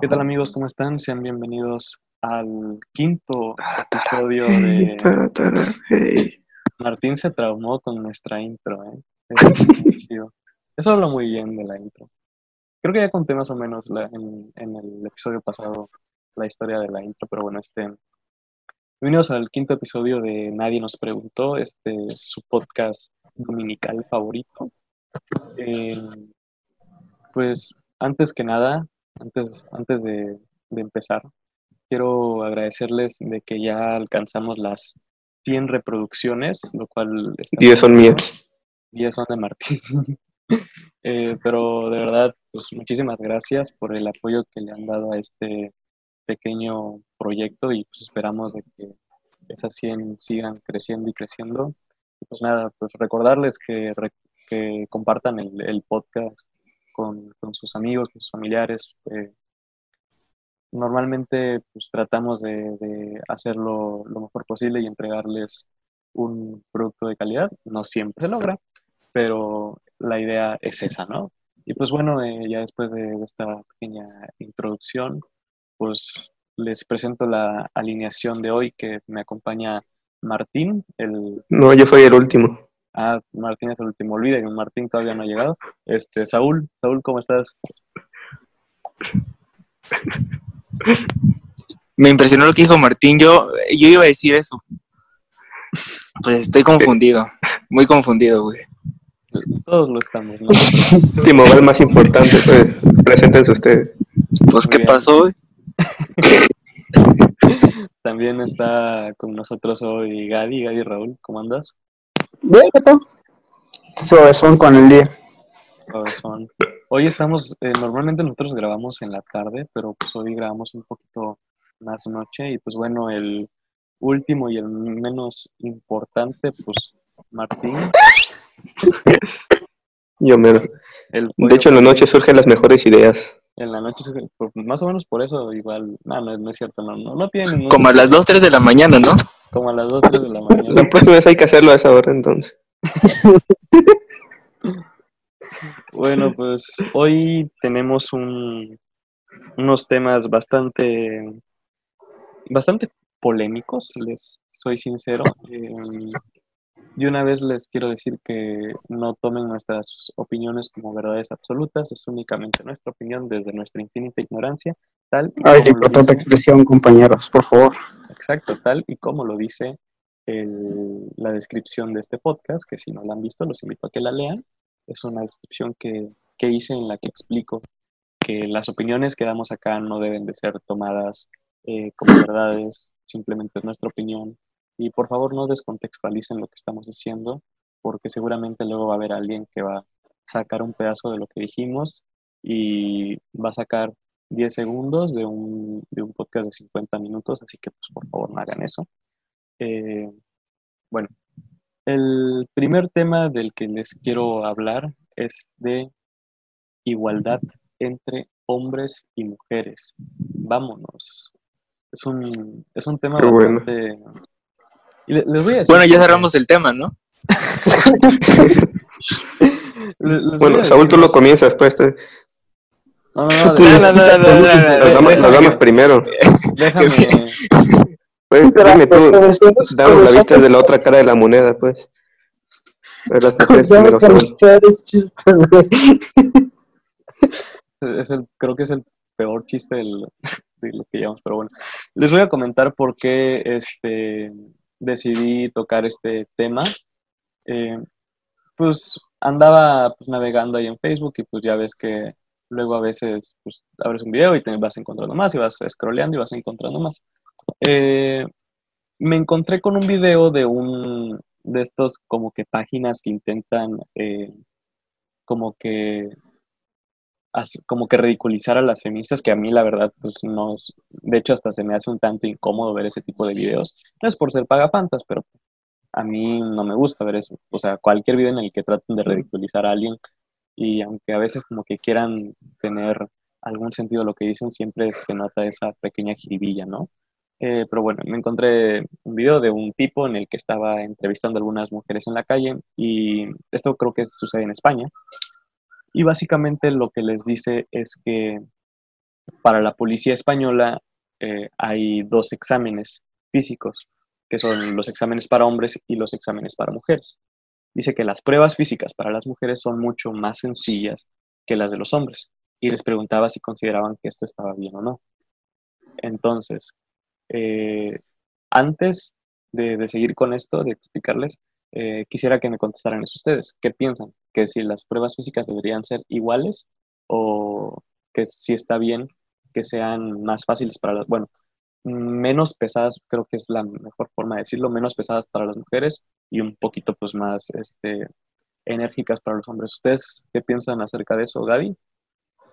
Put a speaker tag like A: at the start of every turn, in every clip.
A: ¿Qué tal amigos? ¿Cómo están? Sean bienvenidos al quinto episodio de... Martín se traumó con nuestra intro, ¿eh? Eso habla muy bien de la intro. Creo que ya conté más o menos en, el episodio pasado la historia de la intro, pero bueno, este... Bienvenidos al quinto episodio de Nadie nos preguntó, este su podcast dominical favorito. Eh, pues antes que nada, antes, antes de, empezar, quiero agradecerles de que ya alcanzamos las 100 reproducciones, lo cual...
B: 10 son mías.
A: 10 son de Martín. Eh, pero de verdad, pues muchísimas gracias por el apoyo que le han dado a este pequeño proyecto y pues esperamos de que esas 100 sigan creciendo y creciendo. pues nada, pues recordarles que, que compartan el, el podcast con, sus amigos, con sus familiares. Eh, normalmente pues, tratamos de, hacerlo lo mejor posible y entregarles un producto de calidad. No siempre se logra, pero la idea es esa, ¿no? Y pues bueno, eh, ya después de, esta pequeña introducción, pues les presento la alineación de hoy que me acompaña Martín, el...
B: No, yo soy el último.
A: Ah, Martín es el último. Olviden, Martín todavía no ha llegado. Este, Saúl, Saúl, ¿cómo estás?
C: Me impresionó lo que dijo Martín. Yo, yo iba a decir eso. Pues estoy confundido. Muy confundido, güey.
A: Todos lo estamos, ¿no?
B: Último, el más importante, pues, preséntense ustedes.
C: Pues, ¿qué pasó, güey?
A: También está con nosotros hoy Gadi. Gadi Raúl, ¿cómo andas?
D: Bien, ¿qué son con el día.
A: son. Hoy estamos, eh, normalmente nosotros grabamos en la tarde, pero pues hoy grabamos un poquito más noche y pues bueno, el último y el menos importante, pues Martín.
B: Yo menos. de hecho, en la noche surgen las mejores ideas.
A: En la noche, pues, más o menos por eso, igual, no, no, es cierto, no, no, no tiene.
C: Como a las 2, 3 de la mañana, ¿no?
A: Como a las 2, 3 de la mañana.
B: La próxima vez hay que hacerlo a esa hora entonces.
A: bueno, pues hoy tenemos un, unos temas bastante, bastante polémicos, les soy sincero. Eh, y una vez les quiero decir que no tomen nuestras opiniones como verdades absolutas, es únicamente nuestra opinión desde nuestra infinita ignorancia, tal.
D: Ay, importante expresión, compañeros, por favor.
A: Exacto, tal y como lo dice la descripción de este podcast, que si no la han visto, los invito a que la lean. Es una descripción que, que hice en la que explico que las opiniones que damos acá no deben de ser tomadas eh, como verdades, simplemente es nuestra opinión. Y por favor no descontextualicen lo que estamos diciendo, porque seguramente luego va a haber alguien que va a sacar un pedazo de lo que dijimos y va a sacar 10 segundos de un, de un podcast de 50 minutos, así que pues por favor no hagan eso. Eh, bueno, el primer tema del que les quiero hablar es de igualdad entre hombres y mujeres. Vámonos. Es un, es un tema bastante...
C: bueno, ya cerramos el tema, ¿no?
B: bueno, Saúl, tú lo comienzas, pues.
A: No, no, no,
B: no, Las damas primero. Déjame. Pues dime tú, dame la vista de la otra cara de la moneda, pues.
A: Es el, creo que es el peor chiste de lo que llevamos, pero bueno. Les voy a comentar por qué este, decidí tocar este tema. Eh, pues andaba pues, navegando ahí en Facebook y pues ya ves que luego a veces pues, abres un video y te vas encontrando más y vas scrolleando y vas encontrando más. Eh, me encontré con un video de un de estos como que páginas que intentan eh, como que como que ridiculizar a las feministas que a mí la verdad pues no de hecho hasta se me hace un tanto incómodo ver ese tipo de videos no es por ser pagafantas pero a mí no me gusta ver eso o sea cualquier video en el que traten de ridiculizar a alguien y aunque a veces como que quieran tener algún sentido lo que dicen siempre se nota esa pequeña jiribilla no eh, pero bueno, me encontré un video de un tipo en el que estaba entrevistando a algunas mujeres en la calle y esto creo que sucede en España. Y básicamente lo que les dice es que para la policía española eh, hay dos exámenes físicos, que son los exámenes para hombres y los exámenes para mujeres. Dice que las pruebas físicas para las mujeres son mucho más sencillas que las de los hombres. Y les preguntaba si consideraban que esto estaba bien o no. Entonces, eh, antes de, seguir con esto, de explicarles, eh, quisiera que me contestaran eso ustedes. ¿Qué piensan? ¿Que si las pruebas físicas deberían ser iguales o que si está bien que sean más fáciles para las, bueno, menos pesadas, creo que es la mejor forma de decirlo, menos pesadas para las mujeres y un poquito pues más este, enérgicas para los hombres. ¿Ustedes qué piensan acerca de eso, Gaby?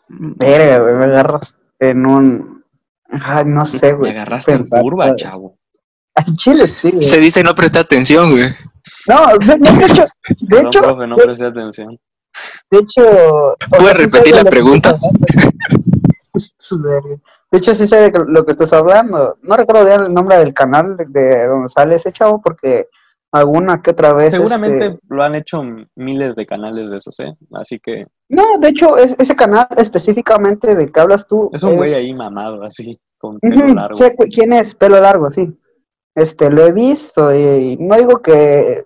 D: Verga, me agarras en un... Ay, no sé, güey.
A: Me agarraste en curva, chavo.
D: En Chile sí, güey.
C: Se dice no prestar atención, güey.
D: No, de, de hecho... De hecho
A: profe, no presté atención.
D: De hecho...
C: ¿Puedes repetir la pregunta?
D: De hecho, sí sé lo que estás hablando. No recuerdo bien el nombre del canal de donde sale ese chavo porque alguna que otra vez.
A: Seguramente
D: este,
A: lo han hecho miles de canales de esos, ¿eh? Así que.
D: No, de hecho, es, ese canal específicamente de que hablas tú.
A: Es un güey ahí mamado, así, con pelo largo. Sé
D: quién es, pelo largo, sí. Este, lo he visto y no digo que,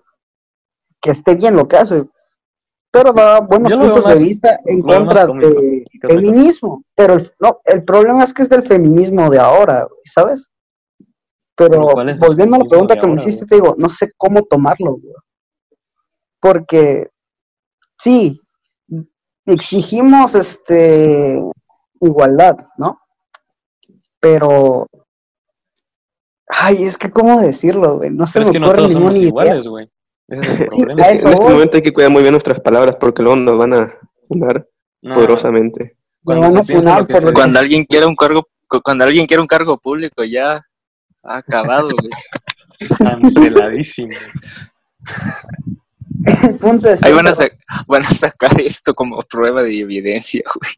D: que esté bien lo que hace, pero da buenos puntos de vista en contra del feminismo. Pero el, no, el problema es que es del feminismo de ahora, ¿sabes? Pero volviendo a la pregunta que me hiciste, te digo, no sé cómo tomarlo, Porque sí, exigimos este igualdad, ¿no? Pero ay, es que cómo decirlo, güey, no se me ocurre ninguna idea.
B: en este momento hay que cuidar muy bien nuestras palabras porque luego nos van a fundar poderosamente.
C: Cuando, cuando alguien quiera un cargo, cuando alguien quiere un cargo público ya ha acabado, güey.
A: Canceladísimo.
C: Ahí van a, van a sacar esto como prueba de evidencia, güey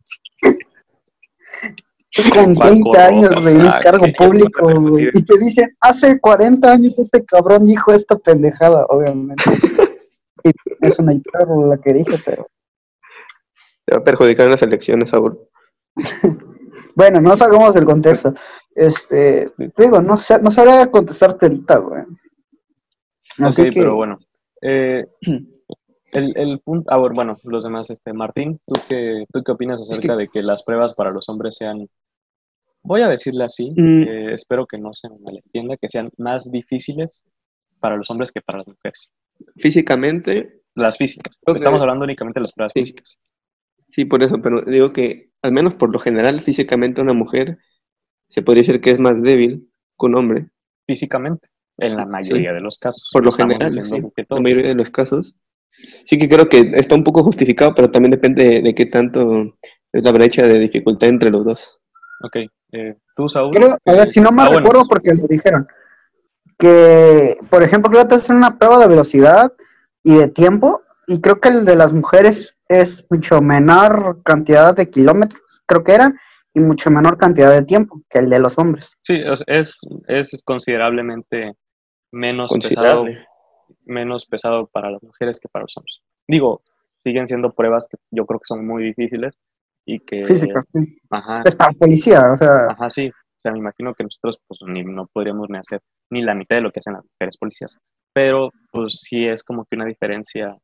D: con 30 años de un cargo público, y te dicen, hace 40 años este cabrón dijo esta pendejada, obviamente. y es una hipérbole la que dije, pero...
B: Te va a perjudicar en las elecciones, ahora.
D: bueno, no salgamos del contexto. Este, digo, no, sé, no sabría contestarte ahorita, güey.
A: Así que... pero bueno. Eh, el, el punto, ah, bueno, los demás, este, Martín, ¿tú qué, ¿tú qué opinas acerca de que las pruebas para los hombres sean voy a decirle así, mm. eh, espero que no se malentienda, que sean más difíciles para los hombres que para las mujeres.
B: Físicamente.
A: Las físicas. Estamos hablando únicamente de las pruebas físicas.
B: Sí, por eso, pero digo que al menos por lo general, físicamente una mujer se podría decir que es más débil que un hombre.
A: Físicamente, en la mayoría de los casos.
B: Por lo general, sí, en la mayoría de los casos. Sí que creo que está un poco justificado, pero también depende de qué tanto es la brecha de dificultad entre los dos.
A: Ok, eh, ¿tú, Saúl?
D: Creo, a ver, si no me ah, recuerdo porque lo dijeron, que, por ejemplo, creo que hacer una prueba de velocidad y de tiempo, y creo que el de las mujeres es mucho menor cantidad de kilómetros, creo que eran, y mucho menor cantidad de tiempo que el de los hombres.
A: Sí, es, es considerablemente menos pesado, menos pesado para las mujeres que para los hombres. Digo, siguen siendo pruebas que yo creo que son muy difíciles, y que...
D: Física, sí. Ajá. Es para policía, o sea...
A: Ajá, sí. O sea, me imagino que nosotros pues ni, no podríamos ni hacer ni la mitad de lo que hacen las mujeres policías. Pero pues sí es como que una diferencia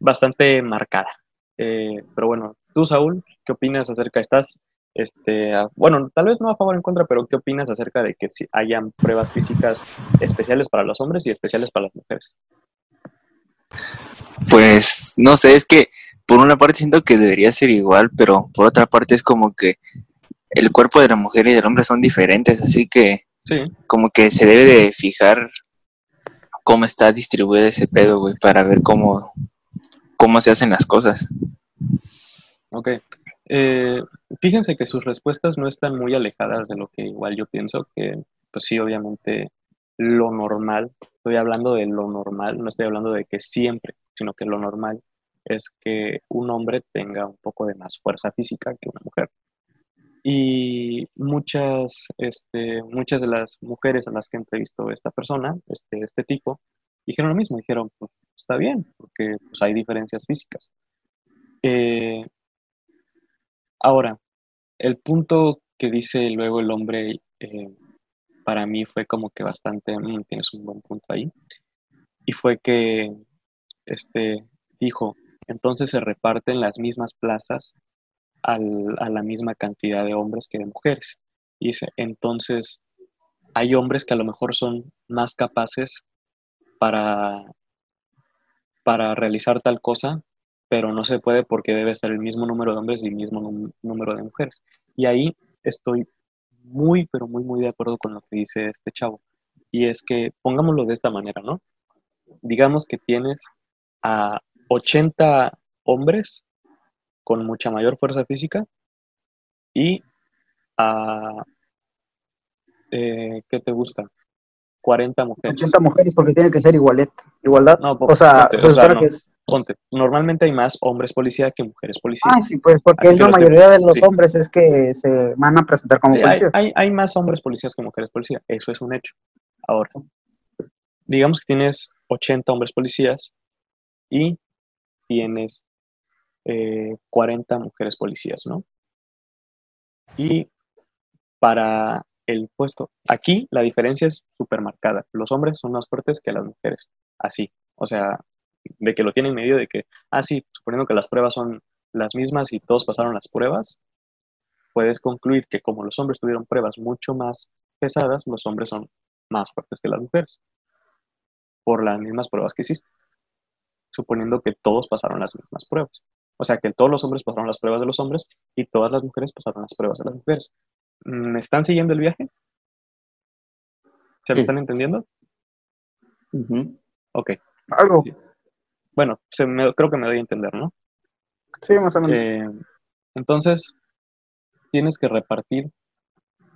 A: bastante marcada. Eh, pero bueno, tú Saúl, ¿qué opinas acerca? ¿Estás, este, bueno, tal vez no a favor o en contra, pero ¿qué opinas acerca de que si hayan pruebas físicas especiales para los hombres y especiales para las mujeres?
C: Pues no sé, es que por una parte siento que debería ser igual, pero por otra parte es como que el cuerpo de la mujer y del hombre son diferentes, así que como que se debe de fijar cómo está distribuido ese pedo, güey, para ver cómo, cómo se hacen las cosas.
A: Ok. Eh, fíjense que sus respuestas no están muy alejadas de lo que igual yo pienso, que pues sí, obviamente lo normal, estoy hablando de lo normal, no estoy hablando de que siempre, sino que lo normal es que un hombre tenga un poco de más fuerza física que una mujer. Y muchas, este, muchas de las mujeres a las que entrevistó esta persona, este, este tipo, dijeron lo mismo, dijeron, pues está bien, porque pues, hay diferencias físicas. Eh, ahora, el punto que dice luego el hombre, eh, para mí fue como que bastante, mm, tienes un buen punto ahí, y fue que este, dijo, entonces se reparten las mismas plazas a la misma cantidad de hombres que de mujeres. Y entonces hay hombres que a lo mejor son más capaces para, para realizar tal cosa, pero no se puede porque debe ser el mismo número de hombres y el mismo número de mujeres. Y ahí estoy muy, pero muy, muy de acuerdo con lo que dice este chavo. Y es que, pongámoslo de esta manera, ¿no? Digamos que tienes a 80 hombres con mucha mayor fuerza física y a, eh, ¿qué te gusta? 40 mujeres.
D: 80 mujeres porque tiene que ser igualdad. igualdad. No, o sea,
A: ponte, Normalmente hay más hombres policías que mujeres policías.
D: Ah, sí, pues porque la mayoría de los hombres es que se van a presentar como policías.
A: Hay, hay, más hombres policías que mujeres policías, eso es un hecho. Ahora, digamos que tienes 80 hombres policías y tienes 40 eh, mujeres policías, ¿no? Y para el puesto, aquí la diferencia es súper marcada. Los hombres son más fuertes que las mujeres, así. O sea, de que lo tienen medio de que, ah, sí, suponiendo que las pruebas son las mismas y todos pasaron las pruebas, puedes concluir que como los hombres tuvieron pruebas mucho más pesadas, los hombres son más fuertes que las mujeres, por las mismas pruebas que hiciste, suponiendo que todos pasaron las mismas pruebas. O sea, que todos los hombres pasaron las pruebas de los hombres y todas las mujeres pasaron las pruebas de las mujeres. ¿Me están siguiendo el viaje? ¿Se lo están entendiendo? Ok.
D: Algo.
A: Bueno, se creo que me doy a entender, ¿no?
D: Sí, más o menos.
A: Eh, entonces, tienes que repartir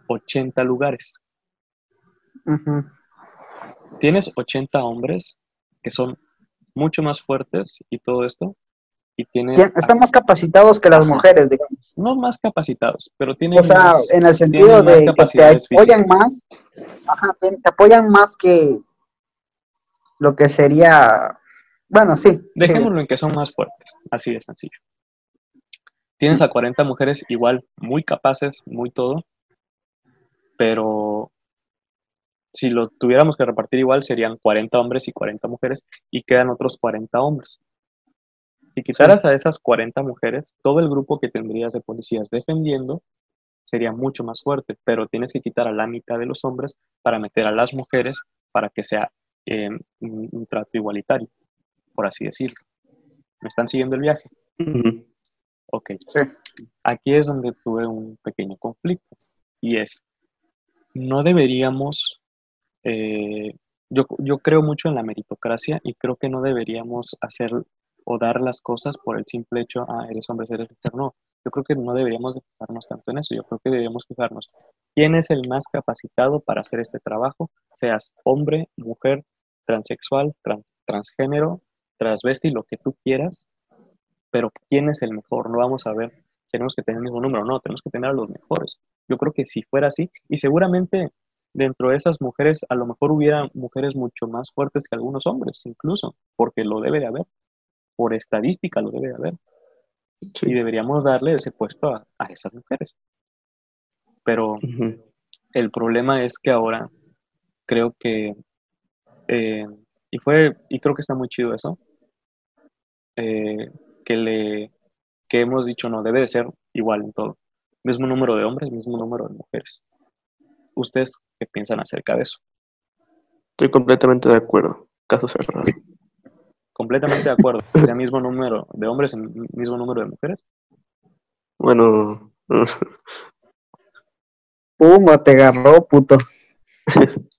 A: 80 lugares. Tienes 80 hombres que son mucho más fuertes y todo esto, y
D: están más capacitados que las mujeres, digamos.
A: No más capacitados, pero tienen...
D: O sea, en el sentido de que te apoyan más, ajá, te, apoyan más que lo que sería... Bueno, sí.
A: Dejémoslo en que son más fuertes, así de sencillo. Tienes a 40 mujeres igual, muy capaces, muy todo, pero si lo tuviéramos que repartir igual serían 40 hombres y 40 mujeres y quedan otros 40 hombres. Si quitaras a esas 40 mujeres, todo el grupo que tendrías de policías defendiendo sería mucho más fuerte, pero tienes que quitar a la mitad de los hombres para meter a las mujeres para que sea em, un, trato igualitario, por así decirlo. ¿Me están siguiendo el viaje? Ok. Aquí es donde tuve un pequeño conflicto y es, no deberíamos, eh, yo, yo creo mucho en la meritocracia y creo que no deberíamos hacer o dar las cosas por el simple hecho, ah, eres hombre, eres mujer. No, yo creo que no deberíamos fijarnos tanto en eso. Yo creo que deberíamos fijarnos quién es el más capacitado para hacer este trabajo, seas hombre, mujer, transexual, transgénero, transvesti, lo que tú quieras, pero quién es el mejor. No vamos a ver, tenemos que tener el mismo número, no, tenemos que tener a los mejores. Yo creo que si fuera así, y seguramente dentro de esas mujeres a lo mejor hubiera mujeres mucho más fuertes que algunos hombres, incluso, porque lo debe de haber por estadística lo debe haber. Y deberíamos darle ese puesto a, esas mujeres. Pero el problema es que ahora creo que, eh, y fue, y creo que está muy chido eso, eh, que le, que hemos dicho no, debe de ser igual en todo. Mismo número de hombres, mismo número de mujeres. ¿Ustedes qué piensan acerca de eso?
B: Estoy completamente de acuerdo. Caso cerrado.
A: Completamente de acuerdo. ¿Sea mismo número de hombres y mismo número de mujeres?
B: Bueno.
D: Puma, te agarró, puto.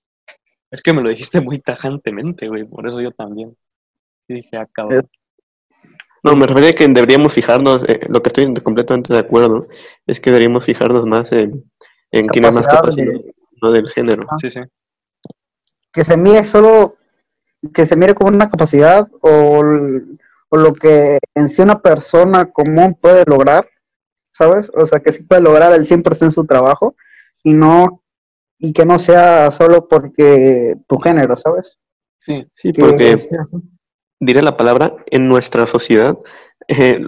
A: es que me lo dijiste muy tajantemente, güey. Por eso yo también. dije, acabo. Ah,
B: no, me refería a que deberíamos fijarnos, eh, lo que estoy completamente de acuerdo, es que deberíamos fijarnos más en, en quién es más capacitado, no del género.
A: Sí, sí.
D: Que se mire solo que se mire como una capacidad o, lo que en sí una persona común puede lograr, ¿sabes? O sea, que sí puede lograr el 100% en su trabajo y no y que no sea solo porque tu género, ¿sabes?
B: Sí, sí porque diré la palabra, en nuestra sociedad eh,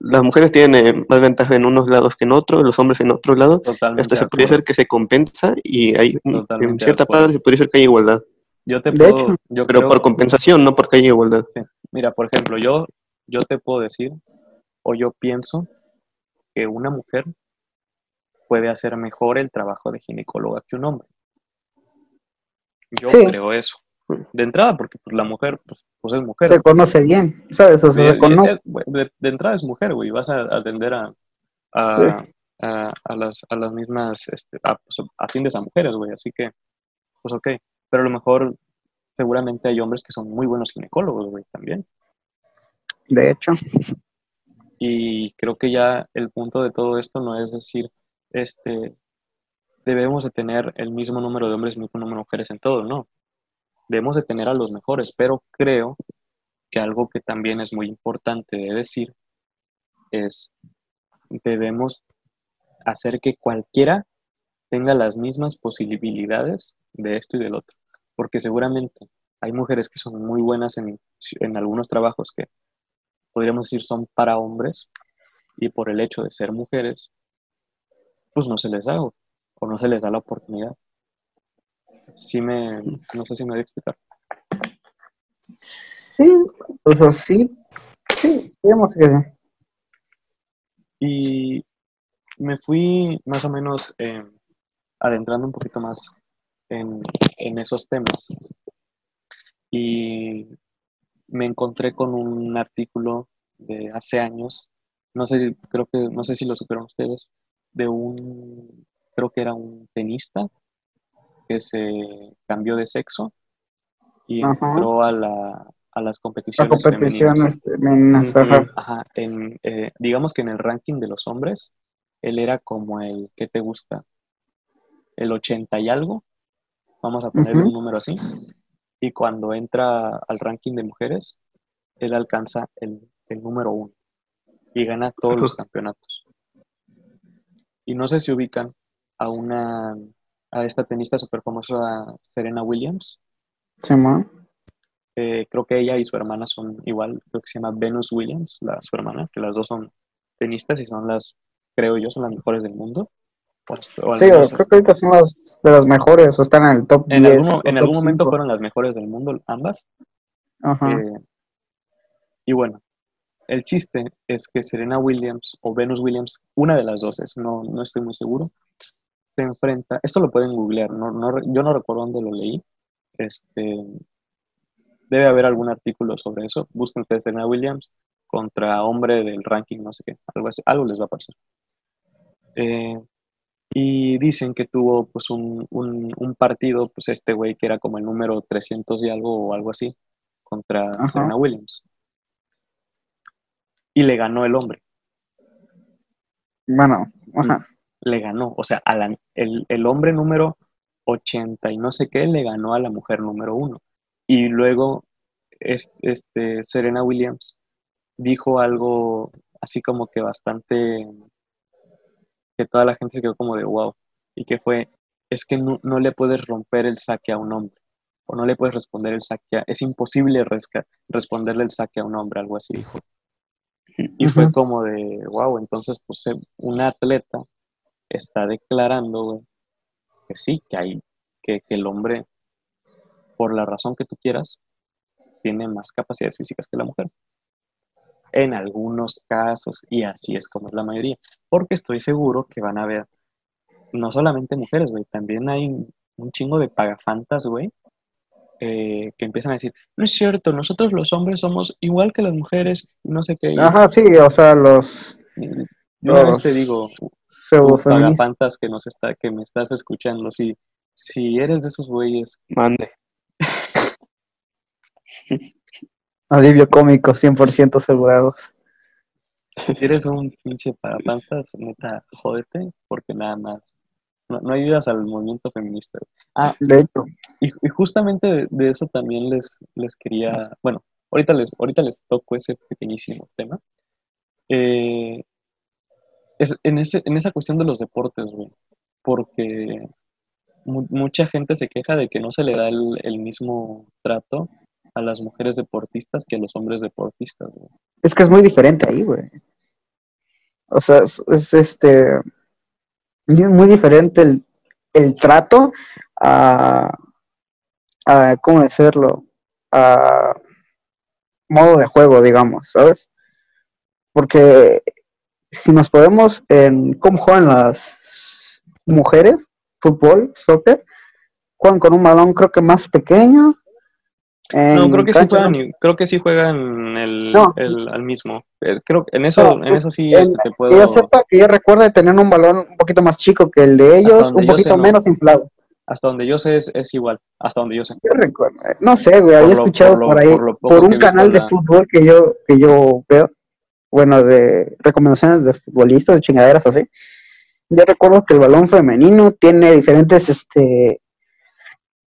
B: las mujeres tienen eh, más ventaja en unos lados que en otros, los hombres en otros lados. Hasta se podría ser que se compensa y hay, en cierta parte se podría ser que hay igualdad.
A: Yo te puedo,
B: pero por compensación, no porque haya igualdad.
A: Mira, por ejemplo, yo, yo te puedo decir, o yo pienso, que una mujer puede hacer mejor el trabajo de ginecóloga que un hombre. Yo creo eso. De entrada, porque pues, la mujer pues, pues, es mujer.
D: Se conoce bien, ¿sabes? O se
A: conoce. De, entrada es mujer, güey. Vas a atender a, a, a, las, a las mismas, este, a, pues, atiendes a mujeres, güey. Así que, pues ok. Pero a lo mejor, seguramente hay hombres que son muy buenos ginecólogos, güey, también.
D: De hecho.
A: Y creo que ya el punto de todo esto no es decir, este, debemos de tener el mismo número de hombres y el mismo número de mujeres en todo, no debemos de tener a los mejores, pero creo que algo que también es muy importante de decir es debemos hacer que cualquiera tenga las mismas posibilidades de esto y del otro, porque seguramente hay mujeres que son muy buenas en, en algunos trabajos que podríamos decir son para hombres y por el hecho de ser mujeres, pues no se les da o no se les da la oportunidad sí me, no sé si me voy a explicar.
D: Sí, o sea, sí, sí, digamos que sí.
A: Y me fui más o menos eh, adentrando un poquito más en, en esos temas. Y me encontré con un artículo de hace años, no sé, creo que, no sé si lo supieron ustedes, de un, creo que era un tenista que se cambió de sexo y entró a, la, a las competiciones, femeninas. en, eh, digamos que en el ranking de los hombres, él era como el, ¿qué te gusta? El 80 y algo, vamos a poner un número así, y cuando entra al ranking de mujeres, él alcanza el, el número uno y gana todos los campeonatos. Y no sé si ubican a una a esta tenista súper famosa Serena Williams.
D: Sí,
A: eh, creo que ella y su hermana son igual, creo que se llama Venus Williams, la, su hermana, que las dos son tenistas y son las, creo yo, son las mejores del mundo.
D: sí, creo que ahorita son las de las mejores o están en el top
A: en Algún, en algún momento fueron las mejores del mundo, ambas. Ajá. Eh, y bueno, el chiste es que Serena Williams o Venus Williams, una de las dos es, no, no estoy muy seguro, se enfrenta, esto lo pueden googlear, no, no, yo no recuerdo dónde lo leí, este, debe haber algún artículo sobre eso, busquen ustedes Serena Williams contra hombre del ranking, no sé qué, algo, así, algo les va a pasar. Eh, y dicen que tuvo pues un, un, partido, pues este güey que era como el número 300 y algo o algo así, contra Serena Williams. Y le ganó el hombre.
D: Bueno, ajá
A: le ganó, o sea, el, hombre número 80 y no sé qué le ganó a la mujer número uno. Y luego este, Serena Williams dijo algo así como que bastante, que toda la gente se quedó como de wow, y que fue, es que no, le puedes romper el saque a un hombre, o no le puedes responder el saque, a, es imposible responderle el saque a un hombre, algo así dijo. Y fue como de, wow, entonces pues un atleta está declarando, que sí, que hay, que, el hombre, por la razón que tú quieras, tiene más capacidades físicas que la mujer. En algunos casos, y así es como es la mayoría, porque estoy seguro que van a haber no solamente mujeres, güey, también hay un chingo de pagafantas, güey, eh, que empiezan a decir, no es cierto, nosotros los hombres somos igual que las mujeres, no sé qué.
D: Ajá, sí, o sea, los...
A: Yo te digo, pagapantas que nos está, que me estás escuchando, si, si eres de esos güeyes.
B: Mande.
D: Alivio cómico, 100% asegurados.
A: Si eres un pinche pagapantas, neta, jódete, porque nada más. No, ayudas al movimiento feminista. Ah, de hecho. Y, justamente de, eso también les, les quería, bueno, ahorita les, ahorita les toco ese pequeñísimo tema. Eh, en, ese, en esa cuestión de los deportes, güey, porque mucha gente se queja de que no se le da el, mismo trato a las mujeres deportistas que a los hombres deportistas, güey.
D: Es que es muy diferente ahí, güey. O sea, es, este muy diferente el, el trato a, a, ¿cómo decirlo? A modo de juego, digamos, ¿sabes? Porque si nos podemos en cómo juegan las mujeres, fútbol, soccer, juegan con un balón creo que más pequeño.
A: No, creo que sí juegan, creo que sí juegan el, el al mismo. Eh, creo que en eso, en eso sí este, te puedo.
D: Que yo sepa que yo recuerdo de tener un balón un poquito más chico que el de ellos, un poquito menos inflado.
A: Hasta donde yo sé es, igual, hasta donde yo sé.
D: Yo recuerdo, no sé, güey, había escuchado por, ahí, por, un canal de fútbol que yo, que yo veo, bueno, de recomendaciones de futbolistas, de chingaderas así. Yo recuerdo que el balón femenino tiene diferentes, este,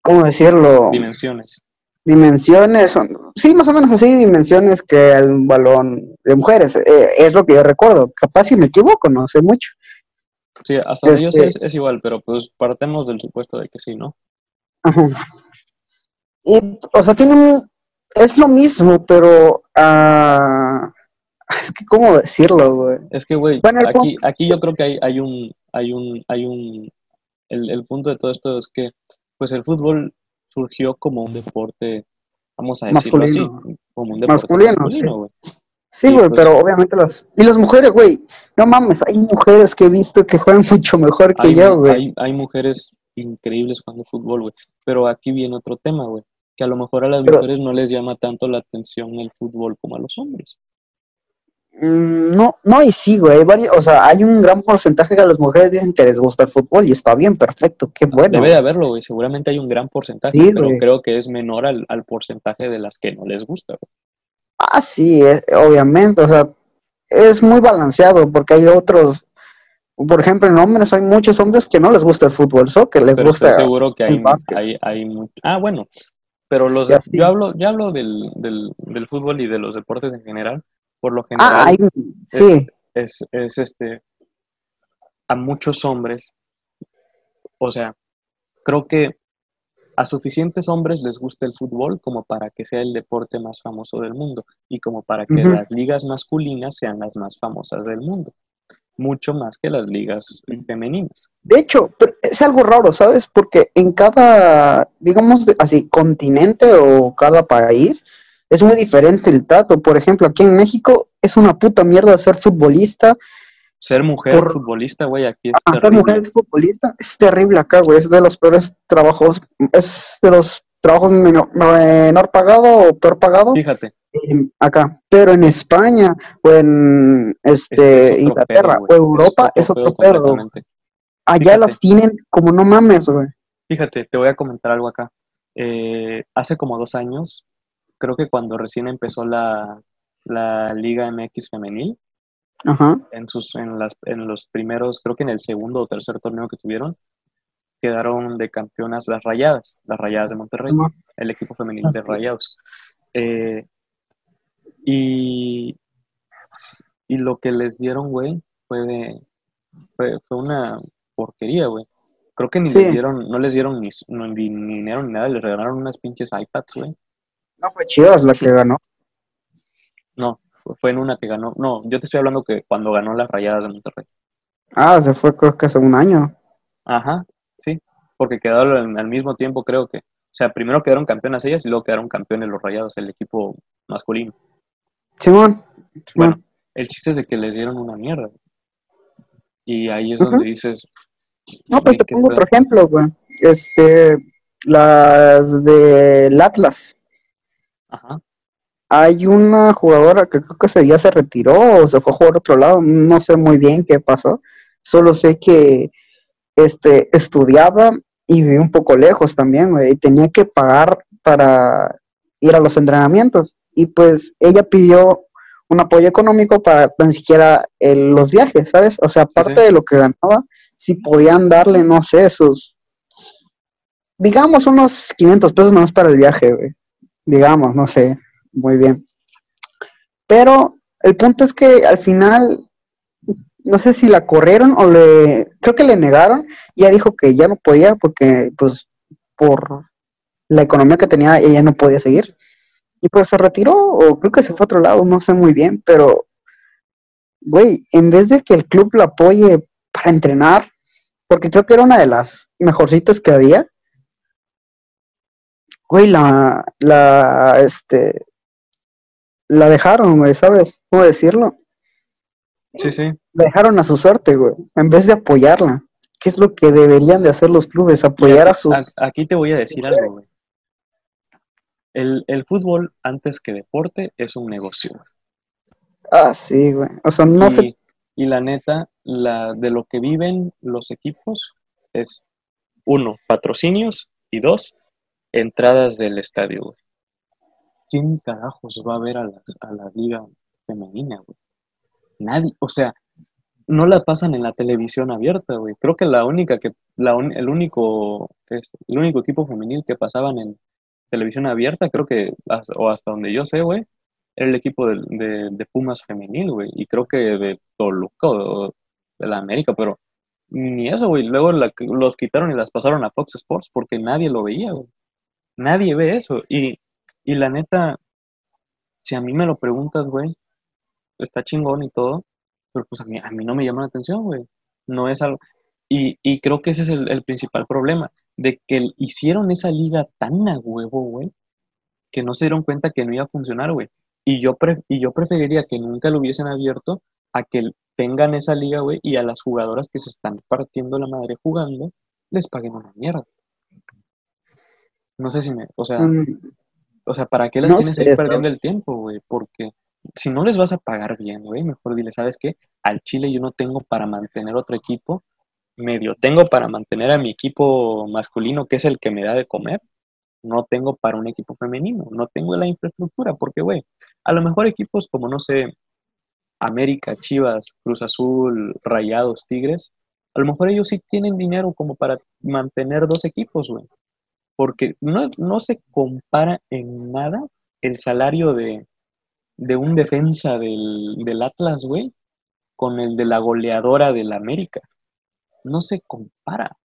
D: ¿cómo decirlo?
A: Dimensiones.
D: Dimensiones, sí, más o menos así, dimensiones que el balón de mujeres. Eh, es lo que yo recuerdo. Capaz si me equivoco, no sé mucho.
A: Sí, hasta este es, igual, pero pues partemos del supuesto de que sí, ¿no?
D: Ajá. Y, o sea, tiene un, es lo mismo, pero uh, es que cómo decirlo, güey.
A: Es que, güey, aquí, aquí yo creo que hay, hay un, hay un, hay un, el, el punto de todo esto es que, pues el fútbol surgió como un deporte, vamos a decirlo así, como un deporte masculino,
D: güey. Sí, güey, pues pero obviamente las... Y las mujeres, güey, no mames, hay mujeres que he visto que juegan mucho mejor que yo, güey.
A: Hay, hay, mujeres increíbles jugando fútbol, güey. Pero aquí viene otro tema, güey. Que a lo mejor a las mujeres no les llama tanto la atención el fútbol como a los hombres.
D: Mm, no, no, y sí, güey. o sea, hay un gran porcentaje que a las mujeres dicen que les gusta el fútbol y está bien, perfecto, qué bueno.
A: Debe de haberlo, güey. Seguramente hay un gran porcentaje, pero creo que es menor al, al porcentaje de las que no les gusta, güey.
D: Ah, sí, eh, obviamente, o sea, es muy balanceado porque hay otros, por ejemplo, en hombres hay muchos hombres que no les gusta el fútbol, que les gusta.
A: Estoy seguro que hay, hay, hay Ah, bueno, pero los yo hablo, yo hablo del, del, del, fútbol y de los deportes en general. Por lo ah, general, ah, sí. es, es este a muchos hombres, o sea, creo que a suficientes hombres les gusta el fútbol como para que sea el deporte más famoso del mundo y como para que las ligas masculinas sean las más famosas del mundo, mucho más que las ligas femeninas.
D: De hecho, es algo raro, ¿sabes? Porque en cada, digamos así, continente o cada país es muy diferente el trato. Por ejemplo, aquí en México es una puta mierda ser futbolista
A: ser mujer futbolista, güey, aquí es
D: ah, ser mujer futbolista es terrible acá, güey. Es de los peores trabajos, es de los trabajos menor, pagado o peor pagado.
A: Fíjate.
D: acá. Pero en España o en este Inglaterra o Europa es otro, pedo. Allá las tienen como no mames, güey.
A: Fíjate, te voy a comentar algo acá. Eh, hace como dos años, creo que cuando recién empezó la, la Liga MX femenil, en, sus, en, las, en los primeros, creo que en el segundo o tercer torneo que tuvieron, quedaron de campeonas las Rayadas, las Rayadas de Monterrey, el equipo femenino de Rayados. Eh, y, y lo que les dieron, güey, fue, de, fue, una porquería, güey. Creo que ni les dieron, no les dieron ni, ni, ni, dinero ni nada, les regalaron unas pinches iPads, güey.
D: No fue Chivas la que ganó.
A: No, fue en una que ganó. No, yo te estoy hablando que cuando ganó las rayadas de Monterrey.
D: Ah, se fue creo que hace un año.
A: Ajá, sí. Porque quedaron al mismo tiempo, creo que. O sea, primero quedaron campeonas ellas y luego quedaron campeones los rayados, el equipo masculino.
D: Simón.
A: Bueno, el chiste es de que les dieron una mierda. Y ahí es donde dices.
D: No, pues te pongo otro ejemplo, güey. Este. Las del Atlas.
A: Ajá
D: hay una jugadora que creo que se, ya se retiró o se fue a jugar a otro lado, no sé muy bien qué pasó, solo sé que este, estudiaba y vivía un poco lejos también, y tenía que pagar para ir a los entrenamientos. Y pues ella pidió un apoyo económico para ni siquiera los viajes, ¿sabes? O sea, aparte de lo que ganaba, si podían darle, no sé, sus, digamos, unos 500 pesos más para el viaje, güey. Digamos, no sé muy bien. Pero el punto es que al final, no sé si la corrieron o le, creo que le negaron, y ella dijo que ya no podía porque, pues, por la economía que tenía, ella no podía seguir. Y pues se retiró, o creo que se fue a otro lado, no sé muy bien, pero güey, en vez de que el club lo apoye para entrenar, porque creo que era una de las mejorcitas que había, güey, la, la, este, la dejaron, güey, ¿sabes? ¿Cómo decirlo?
A: Sí, sí.
D: La dejaron a su suerte, güey, en vez de apoyarla. ¿Qué es lo que deberían de hacer los clubes? Apoyar a sus...
A: Aquí te voy a decir algo, güey. El, el fútbol, antes que deporte, es un negocio.
D: Ah, sí, güey. O sea, no sé.
A: Y la neta, la, de lo que viven los equipos es, uno, patrocinios y dos, entradas del estadio, güey. ¿Quién carajos va a ver a la, a la liga femenina, güey? Nadie, o sea, no la pasan en la televisión abierta, güey. Creo que la única que, la el único, es, el único equipo femenil que pasaban en televisión abierta, creo que, o hasta donde yo sé, güey, era el equipo de, de, Pumas femenil, güey. Y creo que de Toluca o de la América, pero ni eso, güey. Luego los quitaron y las pasaron a Fox Sports porque nadie lo veía, güey. Nadie ve eso. Y, y la neta, si a mí me lo preguntas, güey, está chingón y todo, pero pues a mí, a mí no me llama la atención, güey. No es algo... Y, y creo que ese es el, el, principal problema, de que hicieron esa liga tan a huevo, güey, que no se dieron cuenta que no iba a funcionar, güey. Y yo, y yo preferiría que nunca lo hubiesen abierto a que tengan esa liga, güey, y a las jugadoras que se están partiendo la madre jugando, les paguen una mierda. No sé si me, o sea, mm. o sea, ¿para qué las tienes ahí perdiendo el tiempo, güey? Porque si no les vas a pagar bien, güey, mejor dile, ¿sabes qué? Al Chile yo no tengo para mantener otro equipo, medio tengo para mantener a mi equipo masculino, que es el que me da de comer, no tengo para un equipo femenino, no tengo la infraestructura, porque, güey, a lo mejor equipos como, no sé, América, Chivas, Cruz Azul, Rayados, Tigres, a lo mejor ellos sí tienen dinero como para mantener dos equipos, güey porque no, no se compara en nada el salario de, un defensa del, del Atlas, güey, con el de la goleadora del América. No se compara.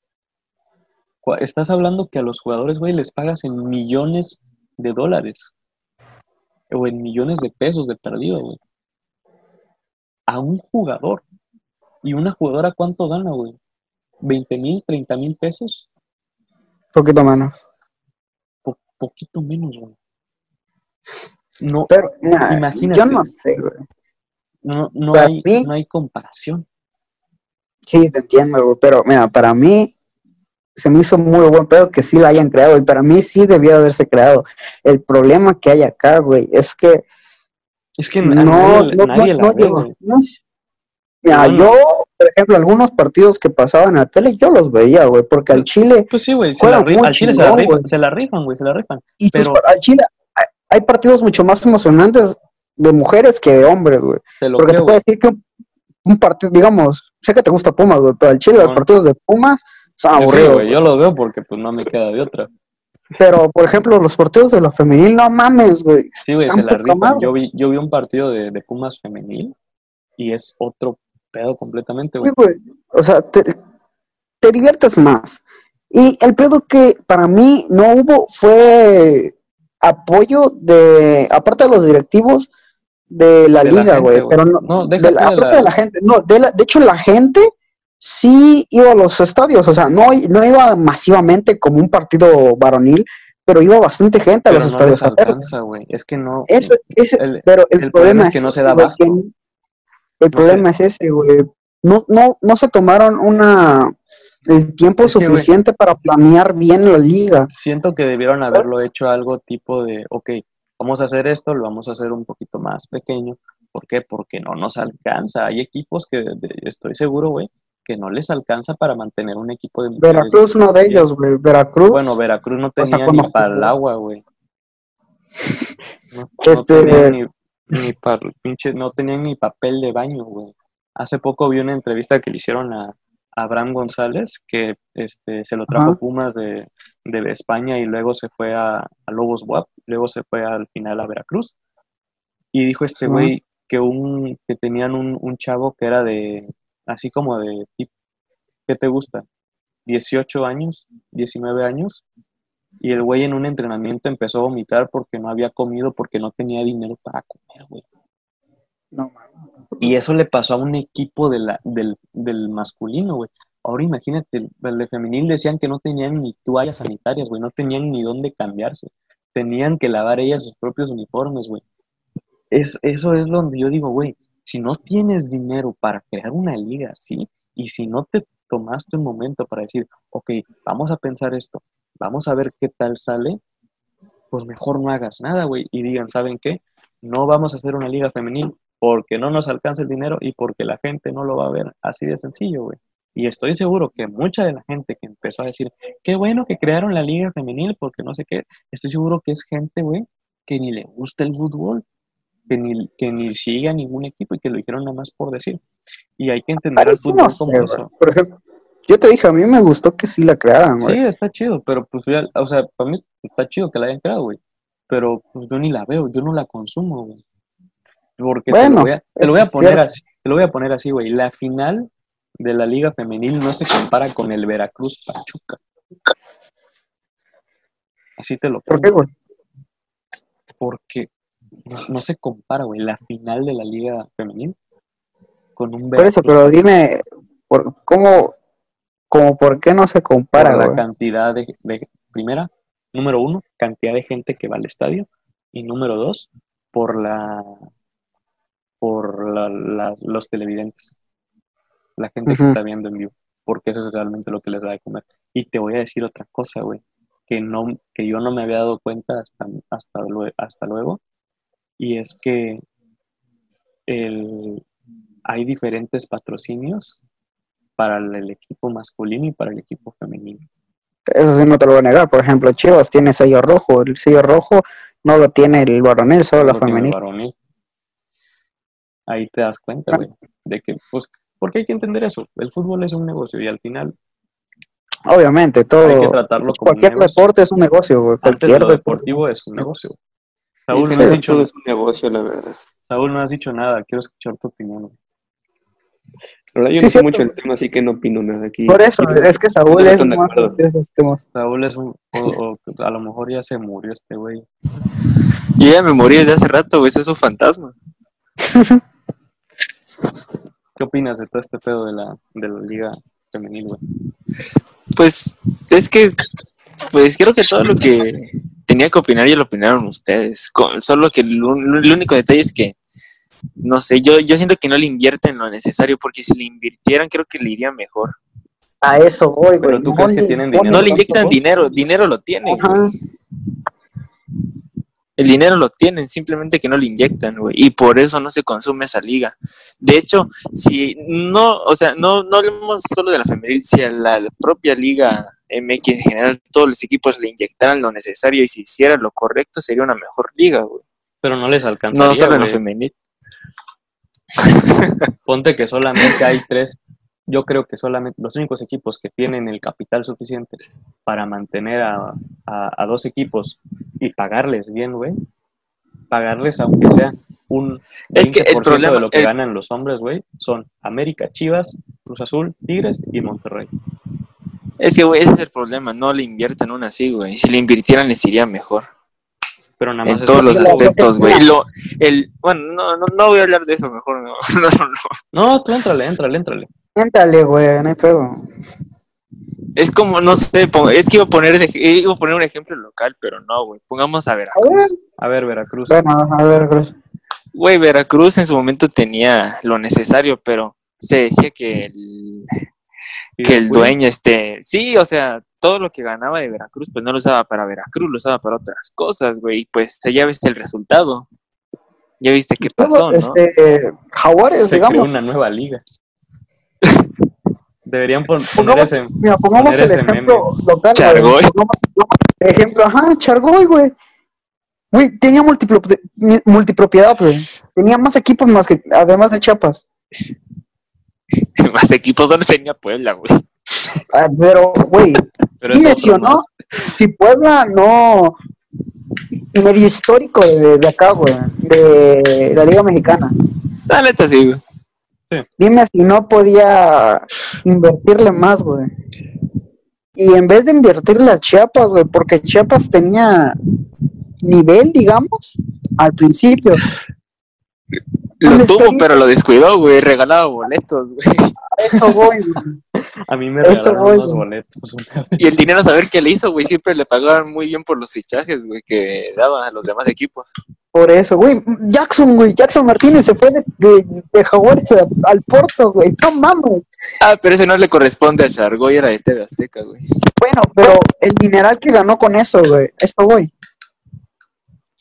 A: Estás hablando que a los jugadores, güey, les pagas en millones de dólares. O en millones de pesos de perdido, güey. A un jugador. ¿Y una jugadora cuánto gana, güey? ¿20 mil, 30 mil pesos?
D: Poquito menos.
A: poquito menos, güey. No,
D: pero, imagínate. Yo no sé, güey.
A: No, no, hay, no hay comparación.
D: Sí, te entiendo, güey, pero mira, para mí se me hizo muy buen pedo que sí la hayan creado y para mí sí debió haberse creado. El problema que hay acá, güey, es que
A: es que no, no, no, nadie no,
D: no, Mira, yo por ejemplo, algunos partidos que pasaban en la tele, yo los veía, güey, porque al Chile.
A: Pues sí, güey, al Chile se la, rifan, se la rifan, güey, se la rifan.
D: Y pero... al Chile hay partidos mucho más emocionantes de mujeres que de hombres, güey. porque te puedo decir que un, partido, digamos, sé que te gusta Pumas, güey, pero al Chile los partidos de Pumas son aburridos.
A: yo los veo porque pues no me queda de otra.
D: Pero, por ejemplo, los partidos de la femenil, no mames, güey.
A: Sí, güey, se la rifan. Yo vi, yo vi un partido de, de Pumas femenil y es otro pedo completamente, güey.
D: O sea, te, diviertes más. Y el pedo que para mí no hubo fue apoyo de, aparte de los directivos, de la liga, güey. Pero no, de la, aparte de la gente. No, de, de hecho, la gente sí iba a los estadios. O sea, no, no iba masivamente como un partido varonil, pero iba bastante gente a los estadios.
A: Es que no.
D: pero el, problema, es que no se da el problema es ese, güey. No, no, no se tomaron una el tiempo suficiente para planear bien la liga.
A: Siento que debieron haberlo hecho algo tipo de, ok, vamos a hacer esto, lo vamos a hacer un poquito más pequeño. ¿Por qué? Porque no nos alcanza. Hay equipos que estoy seguro, güey, que no les alcanza para mantener un equipo de
D: Veracruz uno de ellos, güey. Veracruz.
A: Bueno, Veracruz no tenía ni para el agua, güey.
D: este,
A: ni para pinche, no tenían ni papel de baño, güey. Hace poco vi una entrevista que le hicieron a, Abraham González, que este, se lo trajo Pumas de, España y luego se fue a, Lobos WAP, luego se fue al final a Veracruz. Y dijo este güey que un que tenían un, un, chavo que era de, así como de, ¿qué te gusta? 18 años, 19 años, y el güey en un entrenamiento empezó a vomitar porque no había comido, porque no tenía dinero para comer, güey.
D: No,
A: y eso le pasó a un equipo de la, del, del masculino, güey. Ahora imagínate, el, de femenil decían que no tenían ni toallas sanitarias, güey, no tenían ni dónde cambiarse. Tenían que lavar ellas sus propios uniformes, güey. Es, eso es donde yo digo, güey, si no tienes dinero para crear una liga así, y si no te tomaste un momento para decir, ok, vamos a pensar esto, vamos a ver qué tal sale, pues mejor no hagas nada, güey, y digan, ¿saben qué? No vamos a hacer una liga femenil porque no nos alcanza el dinero y porque la gente no lo va a ver así de sencillo, güey. Y estoy seguro que mucha de la gente que empezó a decir, qué bueno que crearon la liga femenil porque no sé qué, estoy seguro que es gente, güey, que ni le gusta el fútbol, que ni, que ni sigue a ningún equipo y que lo dijeron nada más por decir. Y hay que entender el fútbol como eso.
D: Por ejemplo, yo te dije, a mí me gustó que sí la crearan, güey.
A: Sí, está chido, pero pues, ya, o sea, para mí está chido que la hayan creado, güey. Pero pues yo ni la veo, yo no la consumo, güey. Porque te lo voy a, te lo voy a poner así, te lo voy a poner así, güey. La final de la Liga Femenil no se compara con el Veracruz Pachuca. Así te lo
D: pongo. ¿Por qué, güey?
A: Porque no, se compara, güey, la final de la Liga Femenil con un
D: Veracruz. Por eso, pero dime, por, ¿cómo, como por qué no se compara,
A: la cantidad de, primera, número uno, cantidad de gente que va al estadio, y número dos, por la por los televidentes la gente que está viendo en vivo, porque eso es realmente lo que les da de comer. Y te voy a decir otra cosa, güey, que, no, que yo no me había dado cuenta hasta, hasta, luego, hasta luego, y es que el, hay diferentes patrocinios para el equipo masculino y para el equipo femenino.
D: Eso sí no te lo voy a negar. Por ejemplo, Chivas tiene sello rojo. El sello rojo no lo tiene el varonil, solo la femenil.
A: Ahí te das cuenta, güey, de que pues porque hay que entender eso. El fútbol es un negocio y al final.
D: Obviamente, todo.
A: Hay que tratarlo como
D: Cualquier deporte es un negocio, güey. Cualquier
A: deportivo es un negocio.
B: Saúl, no has dicho. es un negocio, la verdad.
A: Saúl, no has dicho nada. Quiero escuchar tu opinión.
B: Ahora yo no sé mucho el tema, así que no opino nada aquí.
D: Por eso, es que Saúl es más
A: Saúl es un, a lo mejor ya se murió este güey.
C: Yo ya me morí desde hace rato, güey, es un fantasma.
A: ¿Qué opinas de todo este pedo de la, de la liga femenil, güey?
C: Pues es que, pues creo que todo lo que tenía que opinar ya lo opinaron ustedes. solo que el, único detalle es que, no sé, yo, yo siento que no le invierten lo necesario, porque si le invirtieran creo que le iría mejor.
D: A eso voy, güey.
A: ¿tú crees que tienen dinero?
C: No le inyectan dinero, dinero lo tienen. El dinero lo tienen, simplemente que no lo inyectan, güey. Y por eso no se consume esa liga. De hecho, si no, o sea, no, no hablemos solo de la femenil, si a la, propia liga MX en general, todos los equipos le inyectaran lo necesario y si hicieran lo correcto, sería una mejor liga, güey.
A: Pero no les alcanzaría,
C: No solo en la femenil.
A: Ponte que solamente hay tres yo creo que solamente los únicos equipos que tienen el capital suficiente para mantener a, dos equipos y pagarles bien, güey, pagarles aunque sea un 20% es que el problema, de lo que ganan los hombres, güey, son América, Chivas, Cruz Azul, Tigres y Monterrey.
C: Es que, güey, ese es el problema, no le invierten una así, güey. Si le invirtieran les iría mejor.
A: Pero nada más
C: en todos los aspectos, güey. el, bueno, no, no, no voy a hablar de eso, mejor no. No, no,
A: no. No, tú éntrale, éntrale, éntrale.
D: Éntrale, güey, no hay pedo.
C: Es como, no sé, es que iba a poner, iba a poner un ejemplo local, pero no, güey. Pongamos a Veracruz.
A: A ver, Veracruz.
D: Bueno, a Veracruz.
C: Güey, Veracruz en su momento tenía lo necesario, pero se decía que el, que el dueño, este, sí, o sea, todo lo que ganaba de Veracruz, pues no lo usaba para Veracruz, lo usaba para otras cosas, güey. Pues ya viste el resultado. Ya viste qué pasó, ¿no?
D: Este, Jaguares,
A: se
D: digamos.
A: Creó una nueva liga. Deberían poner ese.
D: Mira, pongamos el ejemplo local.
C: Chargoy.
D: ejemplo, ajá, Chargoy, güey. Güey, tenía multipropiedad, güey. Tenía más equipos más que, además de Chiapas.
C: más equipos donde tenía Puebla, güey.
D: Ah, pero, güey, y mencionó, si Puebla no, medio histórico de, de acá, güey, de la Liga Mexicana.
C: La neta sí, güey.
D: Dime si no podía invertirle más, güey. Y en vez de invertirle a Chiapas, güey, porque Chiapas tenía nivel, digamos, al principio.
C: Lo tuvo, pero lo descuidó, güey. Regalaba boletos, güey.
D: Eso voy,
A: A mí me regalaron unos boletos.
C: Y el dinero, a saber qué le hizo, güey. Siempre le pagaban muy bien por los fichajes, güey, que daban a los demás equipos.
D: Por eso, güey. Jackson, güey. Jackson Martínez se fue de, de, Jaguares al Porto, güey. No mames.
C: Ah, pero ese no le corresponde a Chargoy, era de TV Azteca, güey.
D: Bueno, pero el dineral que ganó con eso, güey. Esto, güey.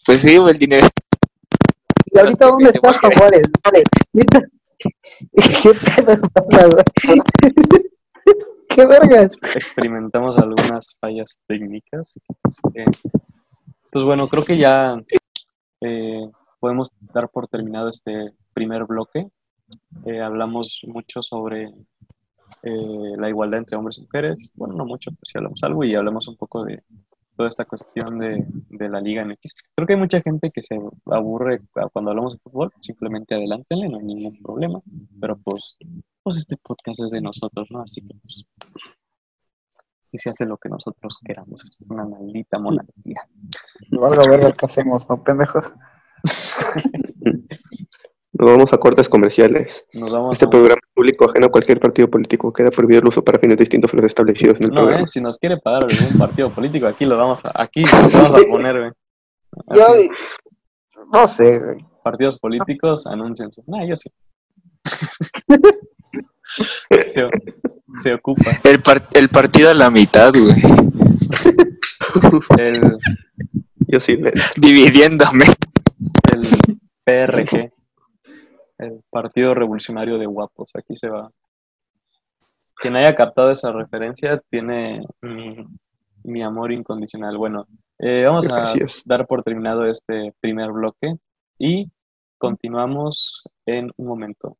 C: Pues sí, güey, el dinero.
D: ¿Y ahorita dónde está Jaguares? ¿Qué pedo pasa, güey? ¿Qué vergas?
A: Experimentamos algunas fallas técnicas. pues bueno, creo que ya eh, podemos dar por terminado este primer bloque. Eh, hablamos mucho sobre eh, la igualdad entre hombres y mujeres. Bueno, no mucho, pero sí hablamos algo y hablamos un poco de toda esta cuestión de, de, la Liga MX. Creo que hay mucha gente que se aburre cuando hablamos de fútbol, simplemente adelántenle, no hay ningún problema, pero pues, pues este podcast es de nosotros, ¿no? Así que pues, y se hace lo que nosotros queramos, es una maldita monarquía.
D: No a ver lo que hacemos, ¿no, pendejos?
B: Nos vamos a cortes comerciales. este programa público ajeno a cualquier partido político queda prohibido el uso para fines distintos a los establecidos en el programa.
A: Eh, si nos quiere pagar algún partido político, aquí lo vamos a, aquí lo vamos a poner, güey.
D: Yo no sé, güey.
A: Partidos políticos anuncian su. No, yo sé. se, ocupa.
C: El, el partido a la mitad, güey.
A: el,
B: yo sí.
C: Dividiéndome.
A: El PRG el Partido Revolucionario de Guapos. Aquí se va. Quien haya captado esa referencia tiene mi, amor incondicional. Bueno, eh, vamos a dar por terminado este primer bloque y continuamos en un momento.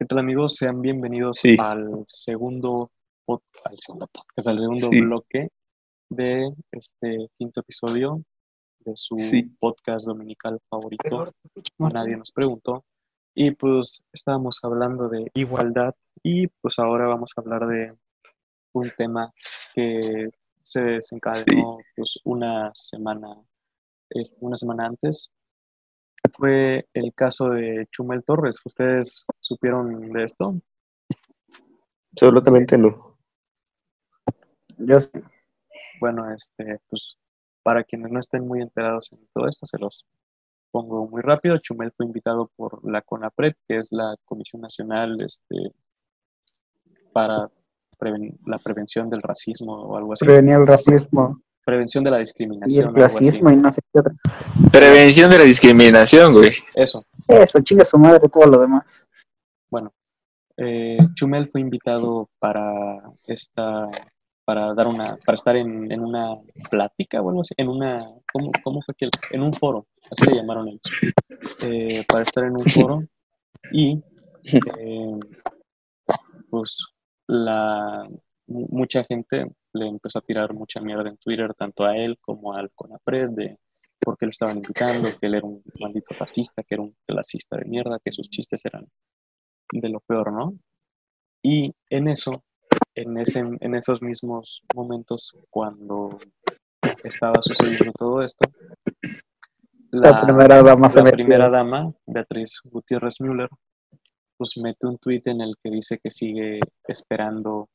A: ¿Qué tal amigos? Sean bienvenidos al segundo al segundo podcast, al segundo bloque de este quinto episodio de su podcast dominical favorito. Nadie nos preguntó. Y pues estábamos hablando de igualdad y pues ahora vamos a hablar de un tema que se desencadenó pues una semana, una semana antes. Fue el caso de Chumel Torres. ¿Ustedes supieron de esto?
B: Absolutamente no.
D: Yo sí.
A: Bueno, este, pues para quienes no estén muy enterados en todo esto, se los pongo muy rápido. Chumel fue invitado por la CONAPRED, que es la Comisión Nacional este, para la prevención del racismo o algo así.
D: Prevenir el racismo.
A: Prevención de la discriminación.
D: Y el racismo y no sé qué
C: Prevención de la discriminación, güey.
A: Eso.
D: Eso, chinga su madre, todo lo demás.
A: Bueno, eh, Chumel fue invitado para esta para dar una, para estar en, en una plática o algo así, en una, ¿cómo, cómo fue que? En un foro, así le llamaron ellos, eh, para estar en un foro y eh, pues la, mucha gente le empezó a tirar mucha mierda en Twitter, tanto a él como al Conapred, de por qué lo estaban invitando, que él era un maldito racista, que era un clasista de mierda, que sus chistes eran de lo peor, ¿no? Y en eso en, ese, en esos mismos momentos cuando estaba sucediendo todo esto,
D: la, primera dama,
A: la primera dama, Beatriz Gutiérrez Müller, pues mete un tuit en el que dice que sigue esperando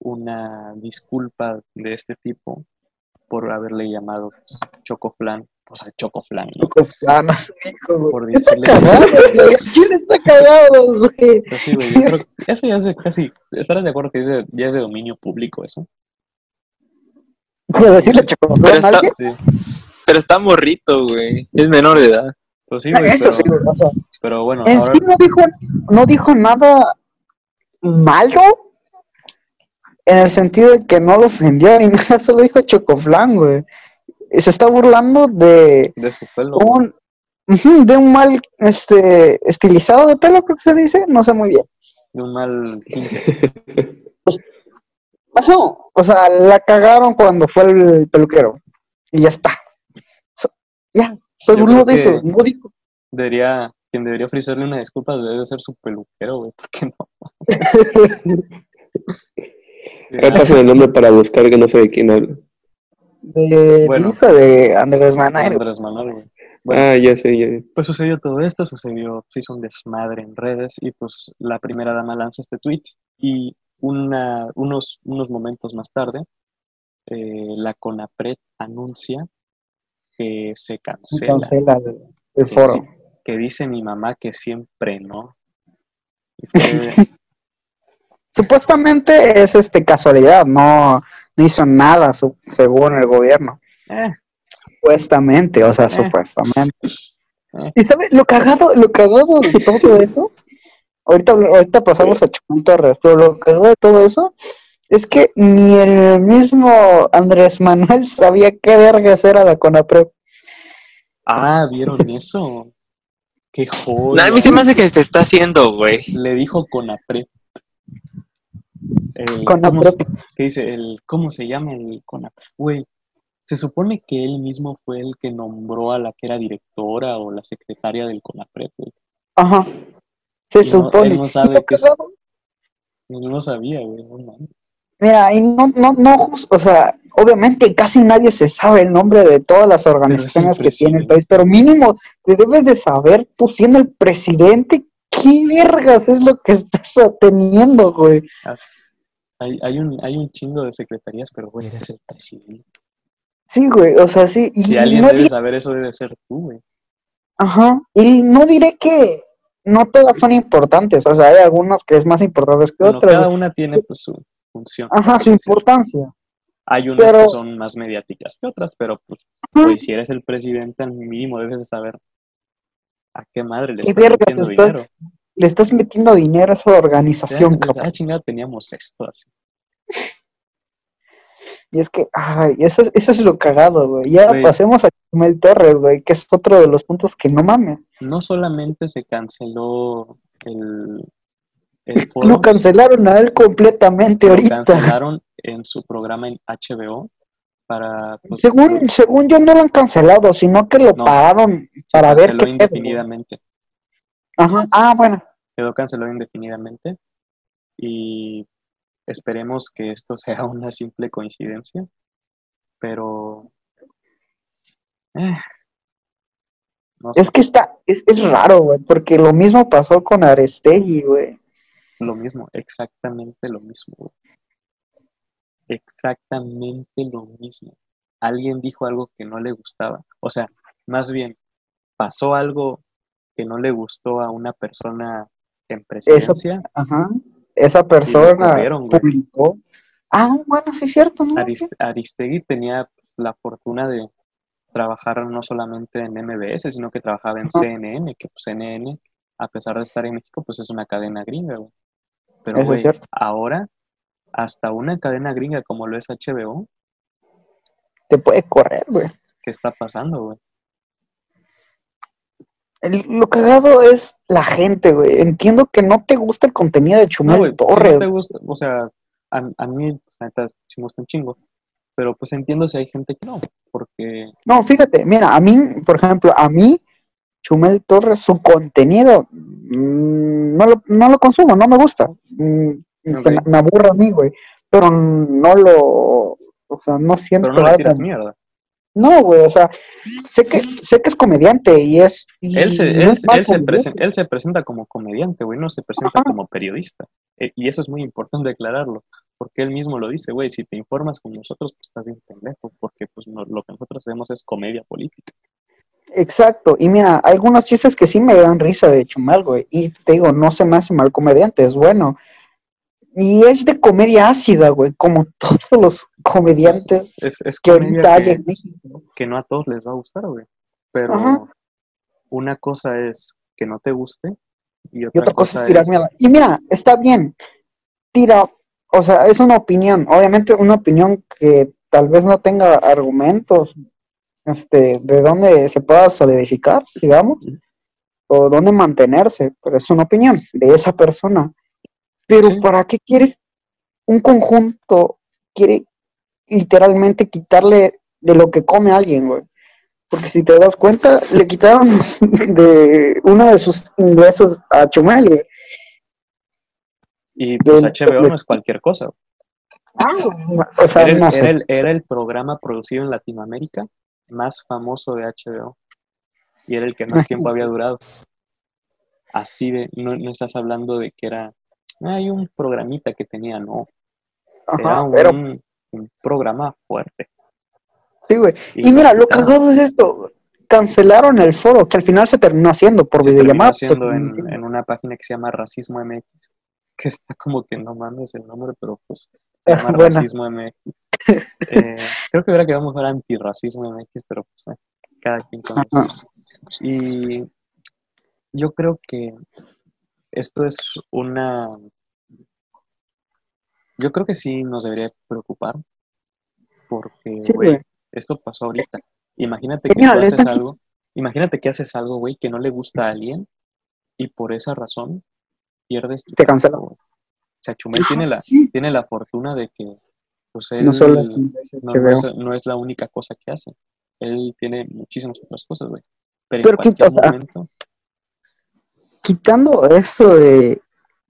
A: una disculpa de este tipo por haberle llamado Chocoflan o sea, Chocoflan, ¿no?
D: Chocoflan a su hijo, Por decirle está cagado, ¿Quién está cagado, güey?
A: Pues sí, güey, yo creo que eso ya es de casi, ¿estarás de acuerdo que es de, ya es de dominio público eso?
D: decirle Chocoflan
C: pero está, pero está morrito, güey, es menor de edad.
A: Pues sí, güey,
D: eso sí,
A: o
D: sea,
A: pero bueno,
D: en ahora... sí no dijo, no dijo nada malo, en el sentido de que no lo ofendió ni nada, solo dijo Chocoflan, güey se está burlando de,
A: de su pelo.
D: Un, de un mal este estilizado de pelo, creo que se dice, no sé muy bien.
A: De un mal
D: no, o sea, la cagaron cuando fue el peluquero. Y ya está. ya, soy burlo de eso, no dijo.
A: Debería, quien debería ofrecerle una disculpa debe ser su peluquero, güey, ¿por qué no?
B: pasa el nombre para buscar que no sé de quién habla
D: de hijo de Andrés Manuel.
A: Andrés Manuel,
B: ah, ya sé, ya.
A: Pues sucedió todo esto, sucedió, se hizo un desmadre en redes y pues la primera dama lanza este tweet y una, unos, unos momentos más tarde eh, la CONAPRED anuncia que se cancela.
D: cancela el, foro.
A: Que, dice mi mamá que siempre no.
D: Supuestamente es este casualidad, no, no hizo nada según el gobierno. Eh. Supuestamente, o sea, eh. supuestamente. Eh. ¿Y sabes lo cagado, lo cagado de todo eso? Ahorita, ahorita pasamos a Chumel Torres, pero lo cagado de todo eso es que ni el mismo Andrés Manuel sabía qué vergas era la CONAPREP.
A: Ah, ¿vieron eso? Qué joder.
C: a mí se me hace que te está haciendo, güey.
A: Le dijo CONAPREP. ¿Qué dice? El, ¿Cómo se llama el CONAPREP? Güey, se supone que él mismo fue el que nombró a la que era directora o la secretaria del CONAPREP, güey.
D: Ajá. Se supone.
A: Él no sabe qué No lo sabía, güey. No
D: Mira, y no, no, no, o sea, obviamente casi nadie se sabe el nombre de todas las organizaciones que tiene el país, pero mínimo te debes de saber, tú siendo el presidente, qué vergas es lo que estás teniendo, güey.
A: Hay, hay, un, hay un chingo de secretarías, pero güey, eres el presidente.
D: Sí, güey, o sea, sí.
A: Y si alguien debe saber eso, debe ser tú, güey.
D: Ajá, y no diré que no todas son importantes, o sea, hay algunas que es más importantes que otras.
A: Cada una tiene pues, su función.
D: Ajá, su importancia.
A: Hay unas que son más mediáticas que otras, pero pues, pues, si eres el presidente, al mínimo debes de saber a qué madre le estás metiendo dinero.
D: Le estás metiendo dinero a esa organización,
A: ya, Ah, chingada, teníamos esto así.
D: Y es que, ay, eso, eso es lo cagado, güey. Ya pasemos a Chumel Torres, güey, que es otro de los puntos que no mames.
A: No solamente se canceló el,
D: lo cancelaron a él completamente lo ahorita.
A: cancelaron en su programa en HBO para...
D: Pues, según, según yo no lo han cancelado, sino que lo pagaron para ver qué
A: indefinidamente.
D: Ajá, ah, bueno.
A: Quedó cancelado indefinidamente y esperemos que esto sea una simple coincidencia, pero...
D: Eh, es que está, es, es raro, güey, porque lo mismo pasó con Arestegui, güey.
A: Lo mismo, exactamente lo mismo. Exactamente lo mismo. Alguien dijo algo que no le gustaba. O sea, más bien, pasó algo que no le gustó a una persona en presidencia.
D: Esa, ajá, esa persona publicó. Ah, bueno, sí es cierto. ¿no?
A: Aristegui tenía la fortuna de trabajar no solamente en MBS, sino que trabajaba en CNN, que pues CNN, a pesar de estar en México, pues es una cadena gringa, pero, güey, ahora, hasta una cadena gringa como lo es HBO,
D: te puede correr, güey.
A: ¿Qué está pasando, güey?
D: lo cagado es la gente, güey. Entiendo que no te gusta el contenido de Chumel Torres.
A: No te gusta, o sea, a, a mí, neta, sí me gusta un chingo. Pero pues entiendo si hay gente que no, porque...
D: No, fíjate, mira, a mí, por ejemplo, a mí, Chumel Torres, su contenido, mm, no, lo, no lo consumo, no me gusta. Me, aburre a mí, güey. Pero no lo, o sea, no siento...
A: Pero no le tiras mierda.
D: No, güey, o sea, sé que, sé que es comediante y es...
A: él, se, él, se presenta, él, se presenta, como comediante, güey, no se presenta como periodista. E, y eso es muy importante aclararlo, porque él mismo lo dice, güey, si te informas con nosotros, pues estás bien pendejo, porque pues lo que nosotros hacemos es comedia política.
D: Exacto, y mira, algunos chistes que sí me dan risa de Chumal, güey, y te digo, no se me hace mal comediante, es bueno. Y es de comedia ácida, güey, como todos los comediantes que ahorita hay en México.
A: Que no a todos les va a gustar, güey. Pero una cosa es que no te guste y otra, cosa, es tirar mierda.
D: Y mira, está bien, tira, o sea, es una opinión, obviamente una opinión que tal vez no tenga argumentos este, de dónde se pueda solidificar, digamos, o dónde mantenerse, pero es una opinión de esa persona. Pero ¿para qué quieres un conjunto? Quiere literalmente quitarle de lo que come alguien, güey. Porque si te das cuenta, le quitaron de uno de sus ingresos a Chumel,
A: Y pues HBO no es cualquier cosa. Ah, o sea, era, el, era el programa producido en Latinoamérica más famoso de HBO. y era el que más tiempo había durado. Así de, no, no estás hablando de que era, hay un programita que tenía, no. era un, programa fuerte.
D: Sí, güey. Y, mira, lo cagado es esto. Cancelaron el foro, que al final se terminó haciendo por videollamada.
A: haciendo en, en, una página que se llama Racismo MX, que está como que no mames el nombre, pero pues se llama Racismo MX. Eh, creo que hubiera quedado mejor antirracismo MX, pero pues eh, cada quien con Y yo creo que esto es una... Yo creo que sí nos debería preocupar, porque, güey, esto pasó ahorita. Imagínate que haces algo, imagínate que haces algo, güey, que no le gusta a alguien y por esa razón pierdes
D: tu Te cancela.
A: O sea, Chumel tiene la, tiene la fortuna de que pues él no, solo es, no, es, la única cosa que hace. Él tiene muchísimas otras cosas, güey. Pero, en cualquier momento,
D: quitando esto de,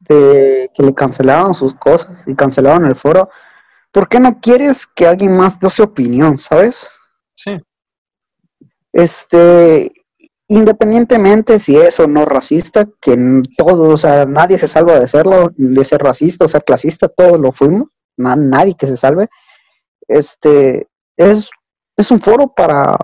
D: que le cancelaron sus cosas y cancelaron el foro, ¿por qué no quieres que alguien más dé su opinión, sabes?
A: Sí.
D: Este, independientemente si es o no racista, que todo, o sea, nadie se salva de serlo, de ser racista o ser clasista, todos lo fuimos, nadie que se salve. Este, es, es un foro para,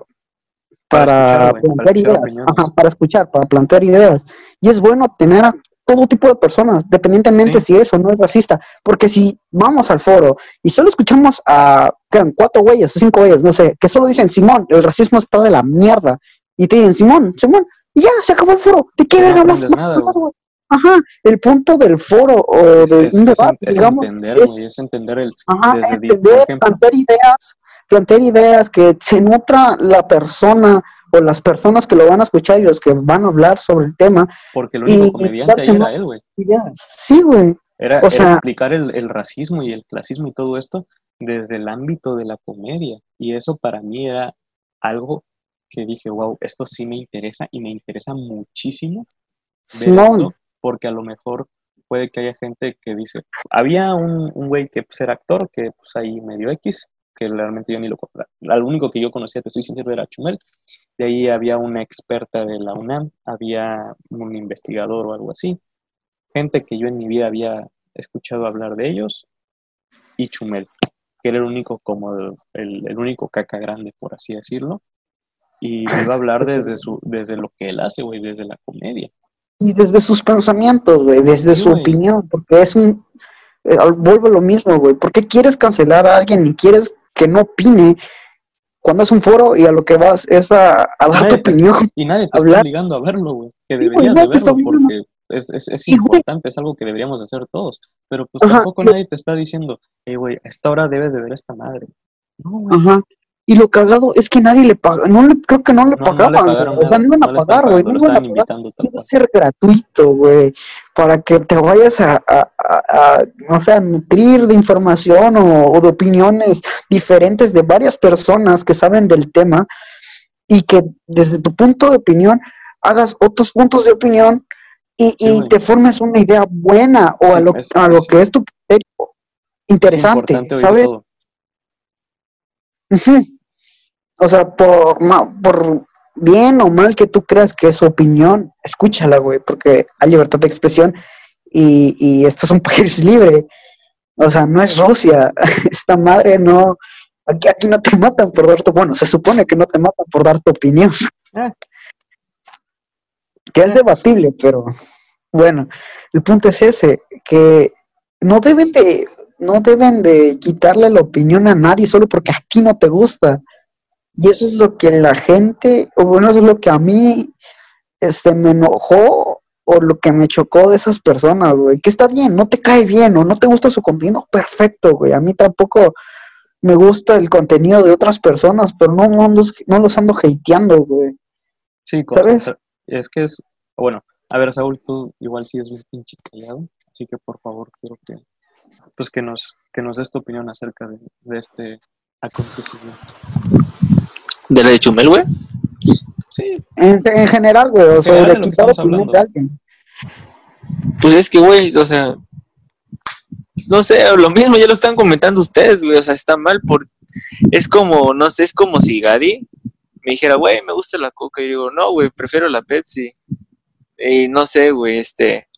D: para, plantear ideas, para escuchar, para plantear ideas. Y es bueno tener a todo tipo de personas, dependientemente si eso no es racista, porque si vamos al foro y solo escuchamos a cuatro güeyes o cinco güeyes, no sé, que solo dicen Simón, el racismo está de la mierda, y te dicen Simón, Simón, y ya se acabó el foro, ¿de qué no hablas? Ajá, el punto del foro o de un debate, digamos,
A: es, entender el,
D: ajá, entender, plantear ideas, plantear ideas, que se nutra la persona o las personas que lo van a escuchar y los que van a hablar sobre el tema.
A: Porque el único comediante ahí era él, güey.
D: Sí, güey.
A: Era, explicar el, racismo y el clasismo y todo esto desde el ámbito de la comedia. Y eso para mí era algo que dije, wow, esto sí me interesa y me interesa muchísimo. Ver porque a lo mejor puede que haya gente que dice, había un, un güey que pues, era actor, que pues ahí medio X, que realmente yo ni lo Al único que yo conocía, te estoy sincero, era Chumel. De ahí había una experta de la UNAM, había un investigador o algo así. Gente que yo en mi vida había escuchado hablar de ellos. Y Chumel, que era el único, como el, el, único caca grande, por así decirlo. Y iba a hablar desde, su, desde lo que él hace, güey, desde la comedia.
D: Y desde sus pensamientos, güey, desde su opinión, porque es un... Eh, vuelvo a lo mismo, güey. ¿Por qué quieres cancelar a alguien y quieres que no opine cuando es un foro y a lo que vas es a, dar tu opinión.
A: Y nadie te está obligando a verlo, güey. Que deberías de verlo porque es, es, es importante, es algo que deberíamos hacer todos. Pero pues tampoco nadie te está diciendo, hey, güey, a esta hora debes de ver a esta madre.
D: No, güey. Y lo cagado es que nadie le paga, no le, creo que no le pagaban, o sea, no iban a pagar, güey, no, iban a pagar, a ser gratuito, güey, para que te vayas a, a, a, no sé, a nutrir de información o, de opiniones diferentes de varias personas que saben del tema y que desde tu punto de opinión hagas otros puntos de opinión y, y te formes una idea buena o a lo, a lo que es tu interesante, ¿sabes? O sea, por, por bien o mal que tú creas que es su opinión, escúchala, güey, porque hay libertad de expresión y, y esto es un país libre. O sea, no es Rusia. Esta madre no. Aquí, aquí no te matan por dar tu. Bueno, se supone que no te matan por dar tu opinión. Ah. Que es debatible, pero bueno, el punto es ese, que no deben de, no deben de quitarle la opinión a nadie solo porque aquí no te gusta. Y eso es lo que la gente, o bueno, eso es lo que a mí este, me enojó o lo que me chocó de esas personas, güey. Que está bien, no te cae bien o no te gusta su contenido, perfecto, güey. A mí tampoco me gusta el contenido de otras personas, pero no, no, los, no los ando hateando, güey.
A: Sí, ¿sabes? Es que es, bueno, a ver, Saúl, tú igual sí es un pinche callado, así que por favor quiero que, pues que nos, que nos des tu opinión acerca de, de este acontecimiento.
C: ¿De la de Chumel, güey?
D: Sí. En, general, güey, o sea, de quitar opinión de alguien.
C: Pues es que, güey, o sea, no sé, lo mismo ya lo están comentando ustedes, güey, o sea, está mal por... Es como, no sé, es como si Gadi me dijera, güey, me gusta la coca, y digo, no, güey, prefiero la Pepsi. Y no sé, güey, este...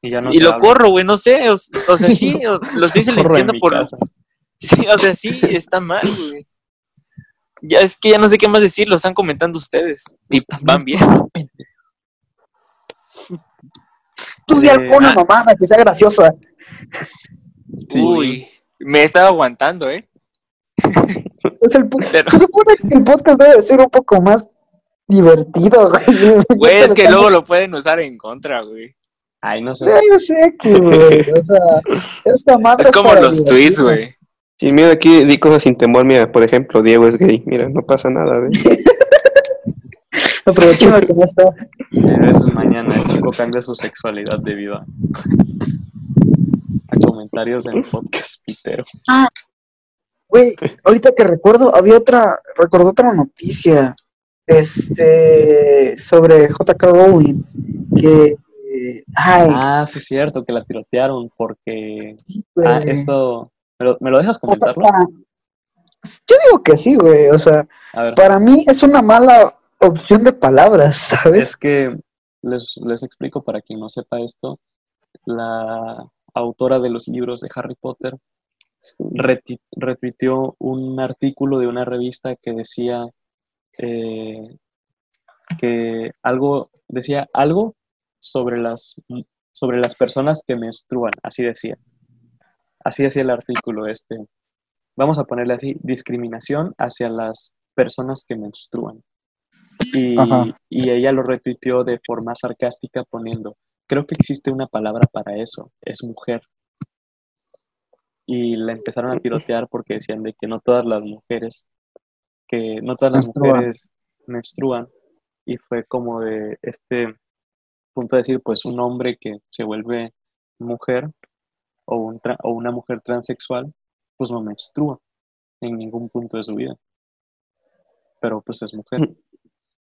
C: Y, lo corro, güey, no sé, o, sea, sí, lo estoy silenciando por... Sí, o sea, sí, está mal, güey. Ya es que ya no sé qué más decir, lo están comentando ustedes. Y van bien.
D: Tú di alguna ah. mamada que sea graciosa.
C: Uy, me estaba aguantando, ¿eh?
D: Es el, Se supone que el podcast debe ser un poco más divertido, güey.
C: Güey, es que luego lo pueden usar en contra, güey.
A: Ay, no sé.
D: Yo sé que, güey. O sea, esta madre.
C: Es como los tweets, güey.
B: Sin miedo aquí di cosas sin temor, mira, por ejemplo, Diego es gay, mira, no pasa nada, ¿ves?
D: Aprovechando que no está.
A: Es mañana el chico cambia su sexualidad debido a, comentarios en el podcast pitero.
D: Ah, güey, ahorita que recuerdo, había otra, recuerdo otra noticia, este, sobre JK Rowling, que, ay.
A: Ah, sí es cierto, que la tirotearon porque, ah, esto, ¿me lo, dejas comentarlo?
D: Yo digo que sí, güey, o sea, para mí es una mala opción de palabras, ¿sabes?
A: Es que les, les explico para quien no sepa esto, la autora de los libros de Harry Potter retuiteó un artículo de una revista que decía eh, que algo, decía algo sobre las, sobre las personas que menstruan, así decía. Así decía el artículo este. Vamos a ponerle así, discriminación hacia las personas que menstruan. Y, y, ella lo retuiteó de forma sarcástica poniendo, creo que existe una palabra para eso, es mujer y la empezaron a tirotear porque decían de que no todas las mujeres, que no todas las mujeres menstruan y fue como de este punto de decir, pues un hombre que se vuelve mujer o, un o una mujer transexual, pues no menstrua en ningún punto de su vida, pero pues es mujer. Mm.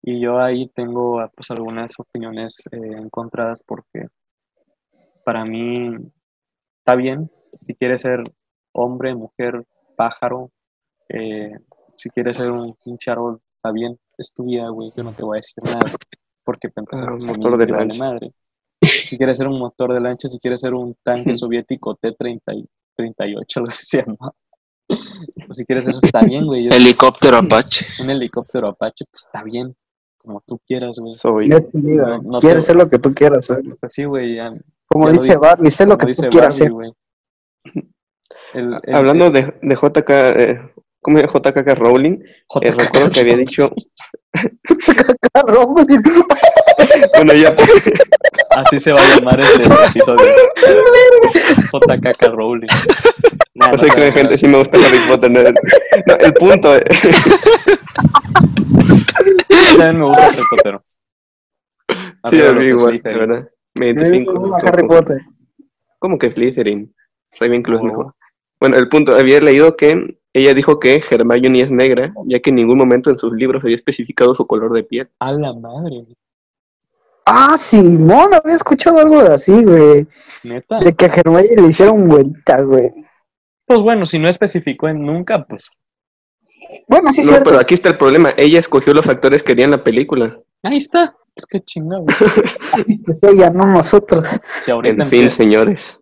A: Y yo ahí tengo pues algunas opiniones eh, encontradas porque para mí está bien si quieres ser hombre, mujer, pájaro, eh, si quieres ser un pinche árbol, está bien, es tu vida, güey, yo no te voy a decir nada, porque te
B: ah, motor de
A: madre. Si quieres ser un motor de lancha, si quieres ser un tanque soviético T-38, lo que se llama. Pues si quieres eso, está bien, güey.
C: Helicóptero Apache.
A: Un helicóptero Apache, pues está bien. Como tú quieras, güey.
D: Soy. No, quieres ser lo que tú quieras, güey.
A: Pues sí, güey.
D: Como dice Barbie, sé lo que tú quieras ser. Güey.
B: Hablando de, de JK, eh, ¿cómo llama? JKK Rowling, eh, recuerdo que había dicho...
D: JKK Rowling.
B: bueno, ya...
A: Así se va a llamar este episodio. JKK Rowling.
B: no, sé qué gente sí me gusta Harry Potter. No, el punto... Eh.
A: También me gusta Harry Potter.
B: Sí, a mí igual, de verdad. Me identifico.
D: ¿Cómo Harry Potter?
B: ¿Cómo que Slytherin? Ravenclaw es mejor. Bueno, el punto, había leído que ella dijo que Hermione es negra, ya que en ningún momento en sus libros había especificado su color de piel.
A: A la madre.
D: Ah, Simón, había escuchado algo de así, güey.
A: ¿Neta?
D: De que a Hermione le hicieron vuelta, güey.
A: Pues bueno, si no especificó en nunca, pues.
D: Bueno, sí,
B: No, pero aquí está el problema. Ella escogió los factores que harían la película.
A: Ahí está. Es que chingado.
D: es ella, no nosotros.
B: en fin, señores.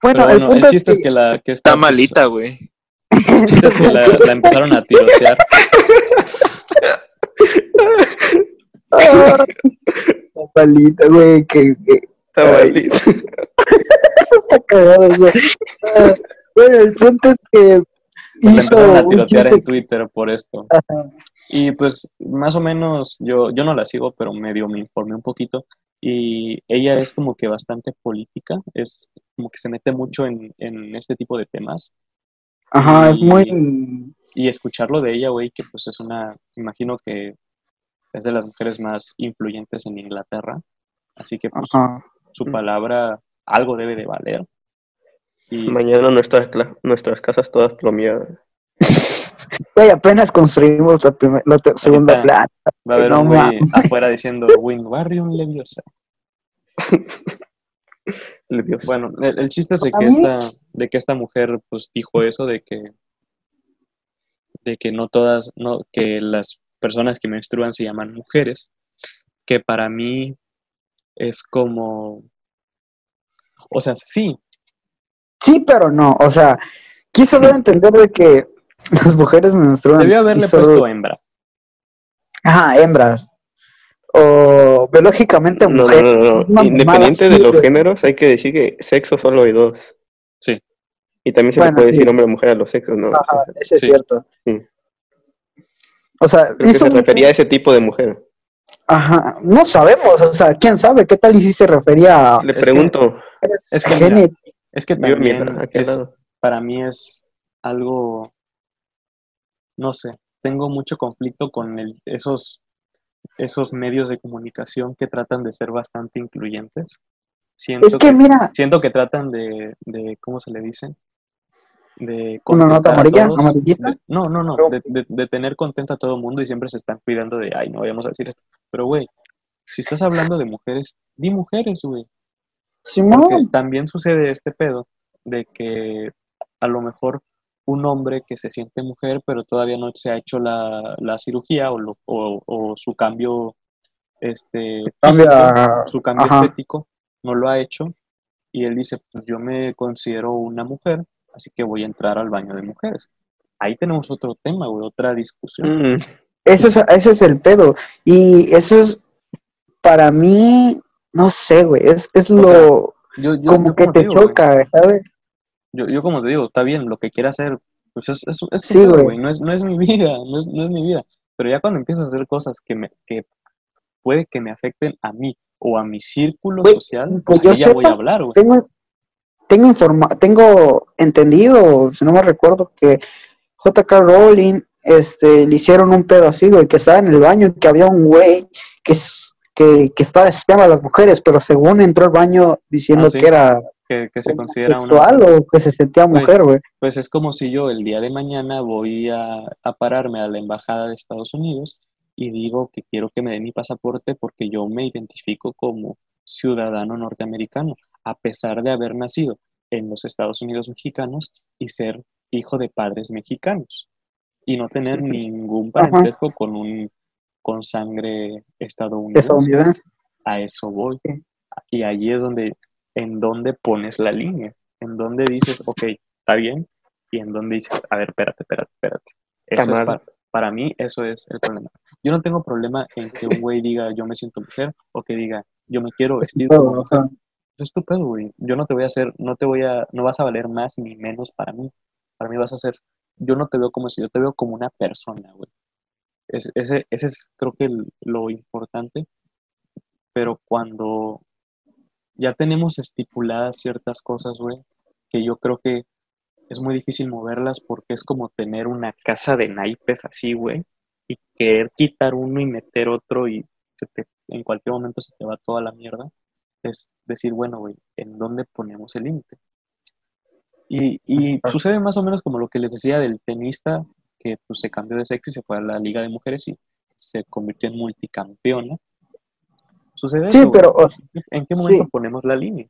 A: Bueno, el, punto chiste es que, la que
C: está, malita, güey.
A: Que la, empezaron a tirotear.
D: está malita, güey, que,
B: está malita.
D: está cagado eso. Ah, bueno, el punto es que hizo
A: empezaron a tirotear en Twitter por esto. Y pues más o menos yo yo no la sigo, pero medio me informé un poquito y ella es como que bastante política, es como que se mete mucho en, este tipo de temas.
D: Ajá, es muy...
A: Y escucharlo de ella, güey, que pues es una, imagino que es de las mujeres más influyentes en Inglaterra, así que pues su palabra algo debe de valer.
B: Y... Mañana nuestras, nuestras casas todas plomeadas.
D: Güey, apenas construimos la, la segunda planta.
A: Va a haber un güey afuera diciendo Wingardium Leviosa. Leviosa. Bueno, el, chiste es de que, esta, de que esta mujer pues dijo eso, de que de que no todas, no, que las personas que menstruan se llaman mujeres, que para mí es como, o sea, sí.
D: Sí, pero no, o sea, quiso dar a entender de que las mujeres menstruan.
A: Debió haberle puesto hembra.
D: Ajá, hembras. O biológicamente mujer.
B: No, no, Independiente de los géneros, hay que decir que sexo solo hay dos.
A: Sí.
B: Y también se le puede decir hombre o mujer a los sexos, ¿no?
D: Ajá, eso es cierto.
B: Sí.
D: O sea,
B: Creo que se refería a ese tipo de mujer.
D: Ajá, no sabemos, o sea, quién sabe, qué tal y si se refería
B: a... Le pregunto.
A: Es que, es que, también para mí es algo, no sé, tengo mucho conflicto con el, esos, esos medios de comunicación que tratan de ser bastante incluyentes.
D: Siento es que, mira...
A: Siento que tratan de, de ¿cómo se le dice? de
D: una nota amarilla,
A: no, no, no, de, tener contento a todo el mundo y siempre se están cuidando de, ay, no vayamos a decir esto. Pero, güey, si estás hablando de mujeres, di mujeres, güey. Porque también sucede este pedo de que a lo mejor un hombre que se siente mujer, pero todavía no se ha hecho la, cirugía o, o, su cambio, este, su cambio estético, no lo ha hecho. Y él dice, pues yo me considero una mujer, así que voy a entrar al baño de mujeres. Ahí tenemos otro tema, güey, otra discusión.
D: Mm. Ese, es, ese es el pedo. Y eso es, para mí, no sé, güey, es, es lo... como que te, choca, ¿sabes?
A: Yo, yo como te digo, está bien, lo que quiera hacer, pues es, es, es sí, güey. No es, no es mi vida, no es, no es mi vida. Pero ya cuando empiezo a hacer cosas que, me, que puede que me afecten a mí o a mi círculo social, pues ya voy a hablar, güey
D: tengo, informa tengo entendido, si no me recuerdo, que JK Rowling este, le hicieron un pedo así, güey, que estaba en el baño y que había un güey que, que, que estaba espiando a las mujeres, pero según entró al baño diciendo ah, que era
A: que, que se considera
D: sexual o que se sentía pues, mujer, güey.
A: Pues, es como si yo el día de mañana voy a, a, pararme a la embajada de Estados Unidos y digo que quiero que me den mi pasaporte porque yo me identifico como ciudadano norteamericano a pesar de haber nacido en los Estados Unidos mexicanos y ser hijo de padres mexicanos y no tener ningún parentesco con un con sangre estadounidense. A eso voy. Y ahí es donde, en donde pones la línea, en donde dices, ok, está bien, y en donde dices, a ver, espérate, espérate, espérate. Eso es para, para, mí, eso es el problema. Yo no tengo problema en que un güey diga, yo me siento mujer, o que diga, yo me quiero vestir como mujer es tu güey. Yo no te voy a hacer, no te voy a, no vas a valer más ni menos para mí. Para mí vas a ser, yo no te veo como eso, yo te veo como una persona, güey. ese, ese es, creo que, lo importante. Pero cuando ya tenemos estipuladas ciertas cosas, güey, que yo creo que es muy difícil moverlas porque es como tener una casa de naipes así, güey, y querer quitar uno y meter otro y en cualquier momento se te va toda la mierda es decir, bueno, güey, ¿en dónde ponemos el límite? Y, y sucede más o menos como lo que les decía del tenista, que pues, se cambió de sexo y se fue a la liga de mujeres y se convirtió en multicampeona. Sucede
D: sí, pero,
A: ¿En qué momento ponemos la línea?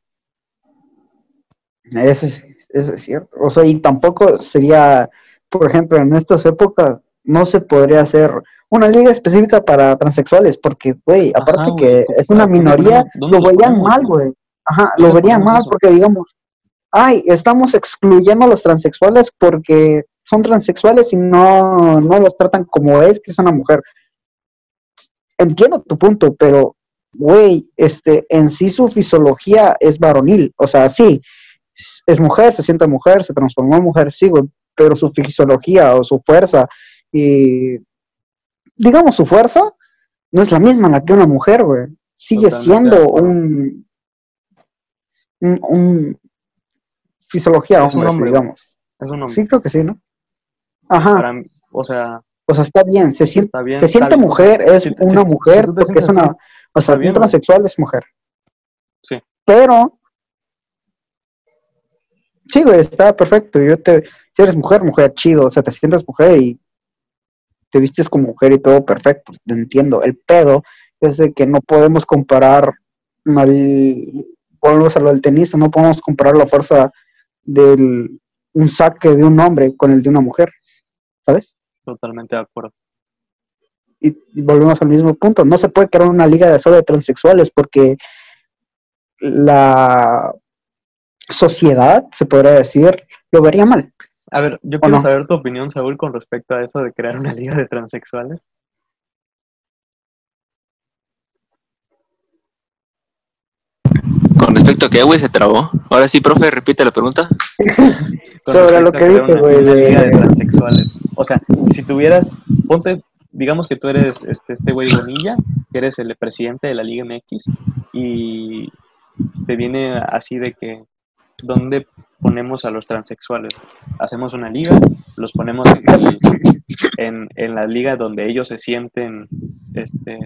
D: Eso es, eso es cierto. O sea, y tampoco sería, por ejemplo, en estas épocas no se podría hacer una liga específica para transexuales, porque, güey, aparte que es una minoría, lo verían mal, güey. Ajá, lo verían mal porque, digamos, ay, estamos excluyendo a los transexuales porque son transexuales y no, no los tratan como es, que es una mujer. Entiendo tu punto, pero, güey, este, en sí su fisiología es varonil, o sea, sí, es mujer, se siente mujer, se transformó en mujer, sí, güey, pero su fisiología o su fuerza y digamos, su fuerza no es la misma la que una mujer, güey. Sigue siendo un, un, fisiología es un hombre, digamos.
A: Es un hombre.
D: Sí, creo que sí, ¿no? Ajá.
A: o sea,
D: o sea, está bien, se siente, se siente mujer, es una mujer, porque es una, o sea, un transexual es mujer.
A: Sí.
D: Pero, sí, güey, está perfecto. Yo te, si eres mujer, mujer, chido, o sea, te sientes mujer y te vistes como mujer y todo perfecto, te entiendo. El pedo es de que no podemos comparar, al, volvemos a lo del tenista, no podemos comparar la fuerza del un saque de un hombre con el de una mujer, ¿sabes?
A: Totalmente de acuerdo.
D: Y, volvemos al mismo punto. No se puede crear una liga de solo de transexuales porque la sociedad, se podría decir, lo vería mal.
A: A ver, yo quiero saber tu opinión, Saúl, con respecto a eso de crear una liga de transexuales.
C: Con respecto a qué, güey, se trabó. Ahora sí, profe, repite la pregunta.
D: Sobre lo que dije, güey.
A: De... transexuales. O sea, si tuvieras, ponte, digamos que tú eres este, este güey Bonilla, que eres el presidente de la Liga MX, y te viene así de que, ¿dónde ponemos a los transexuales? Hacemos una liga, los ponemos en, en, la liga donde ellos se sienten este,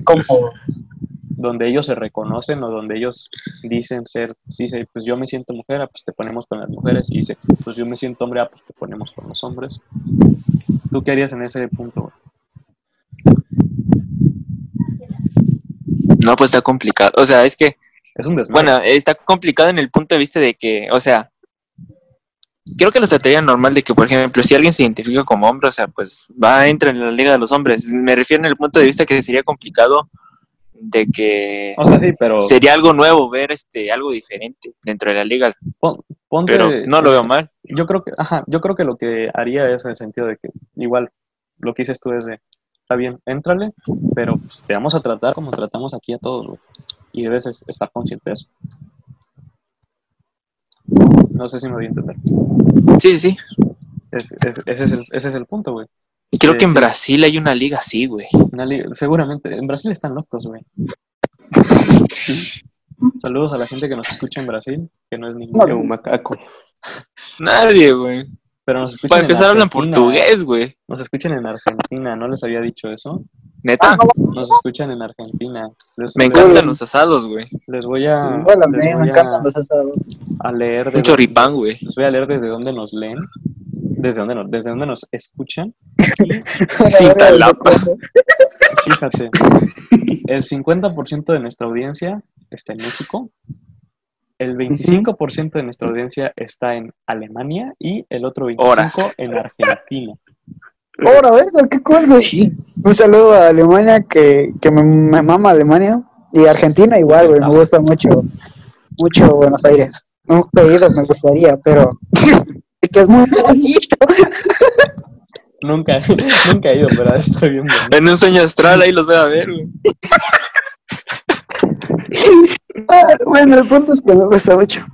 A: donde ellos se reconocen o donde ellos dicen ser, sí, pues yo me siento mujer, ah, pues te ponemos con las mujeres, y dice, pues yo me siento hombre, ah, pues te ponemos con los hombres. ¿Tú qué harías en ese punto?
C: No, pues está complicado. O sea, es que.
A: Es un
C: Bueno, está complicado en el punto de vista de que, o sea, creo que lo trataría normal de que, por ejemplo, si alguien se identifica como hombre, o sea, pues va, entra en la liga de los hombres. Me refiero en el punto de vista que sería complicado de que
A: pero...
C: sería algo nuevo ver este algo diferente dentro de la liga. pero no lo veo mal.
A: Yo creo que, ajá, yo creo que lo que haría es en el sentido de que igual lo que dices tú es de, está bien, éntrale, pero pues, te vamos a tratar como tratamos aquí a todos, Y debes estar consciente de eso. No sé si me voy a entender.
C: Sí, sí.
A: ese, es el, ese es el punto, güey.
C: Y creo que en Brasil hay una liga así, güey.
A: seguramente. En Brasil están locos, güey. Saludos a la gente que nos escucha en Brasil, que no es ningún
B: macaco.
C: Nadie, güey.
A: Pero nos
C: Para empezar hablan portugués, güey.
A: Nos escuchan en Argentina, ¿no les había dicho eso?
C: ¿Neta?
A: Nos escuchan en Argentina.
C: me encantan los asados, güey.
A: Les voy a...
D: Bueno, me, encantan los asados.
A: A leer...
C: De Un choripán, güey.
A: Les voy a leer desde dónde nos leen desde dónde nos, desde dónde nos escuchan.
C: Cintalapa.
A: Fíjate, el 50% de nuestra audiencia está en México, el 25% de nuestra audiencia está en Alemania y el otro 25% en Argentina.
D: Ahora, verga, qué cool, güey. Un saludo a Alemania, que, que me, me, mama Alemania. Y Argentina igual, güey, me gusta mucho, mucho Buenos Aires. No he ido, me gustaría, pero que es muy bonito.
A: Nunca, nunca he ido, pero está bien bonito.
C: En un sueño astral ahí los voy a ver, güey.
D: Ah, bueno, el punto es que me gusta mucho.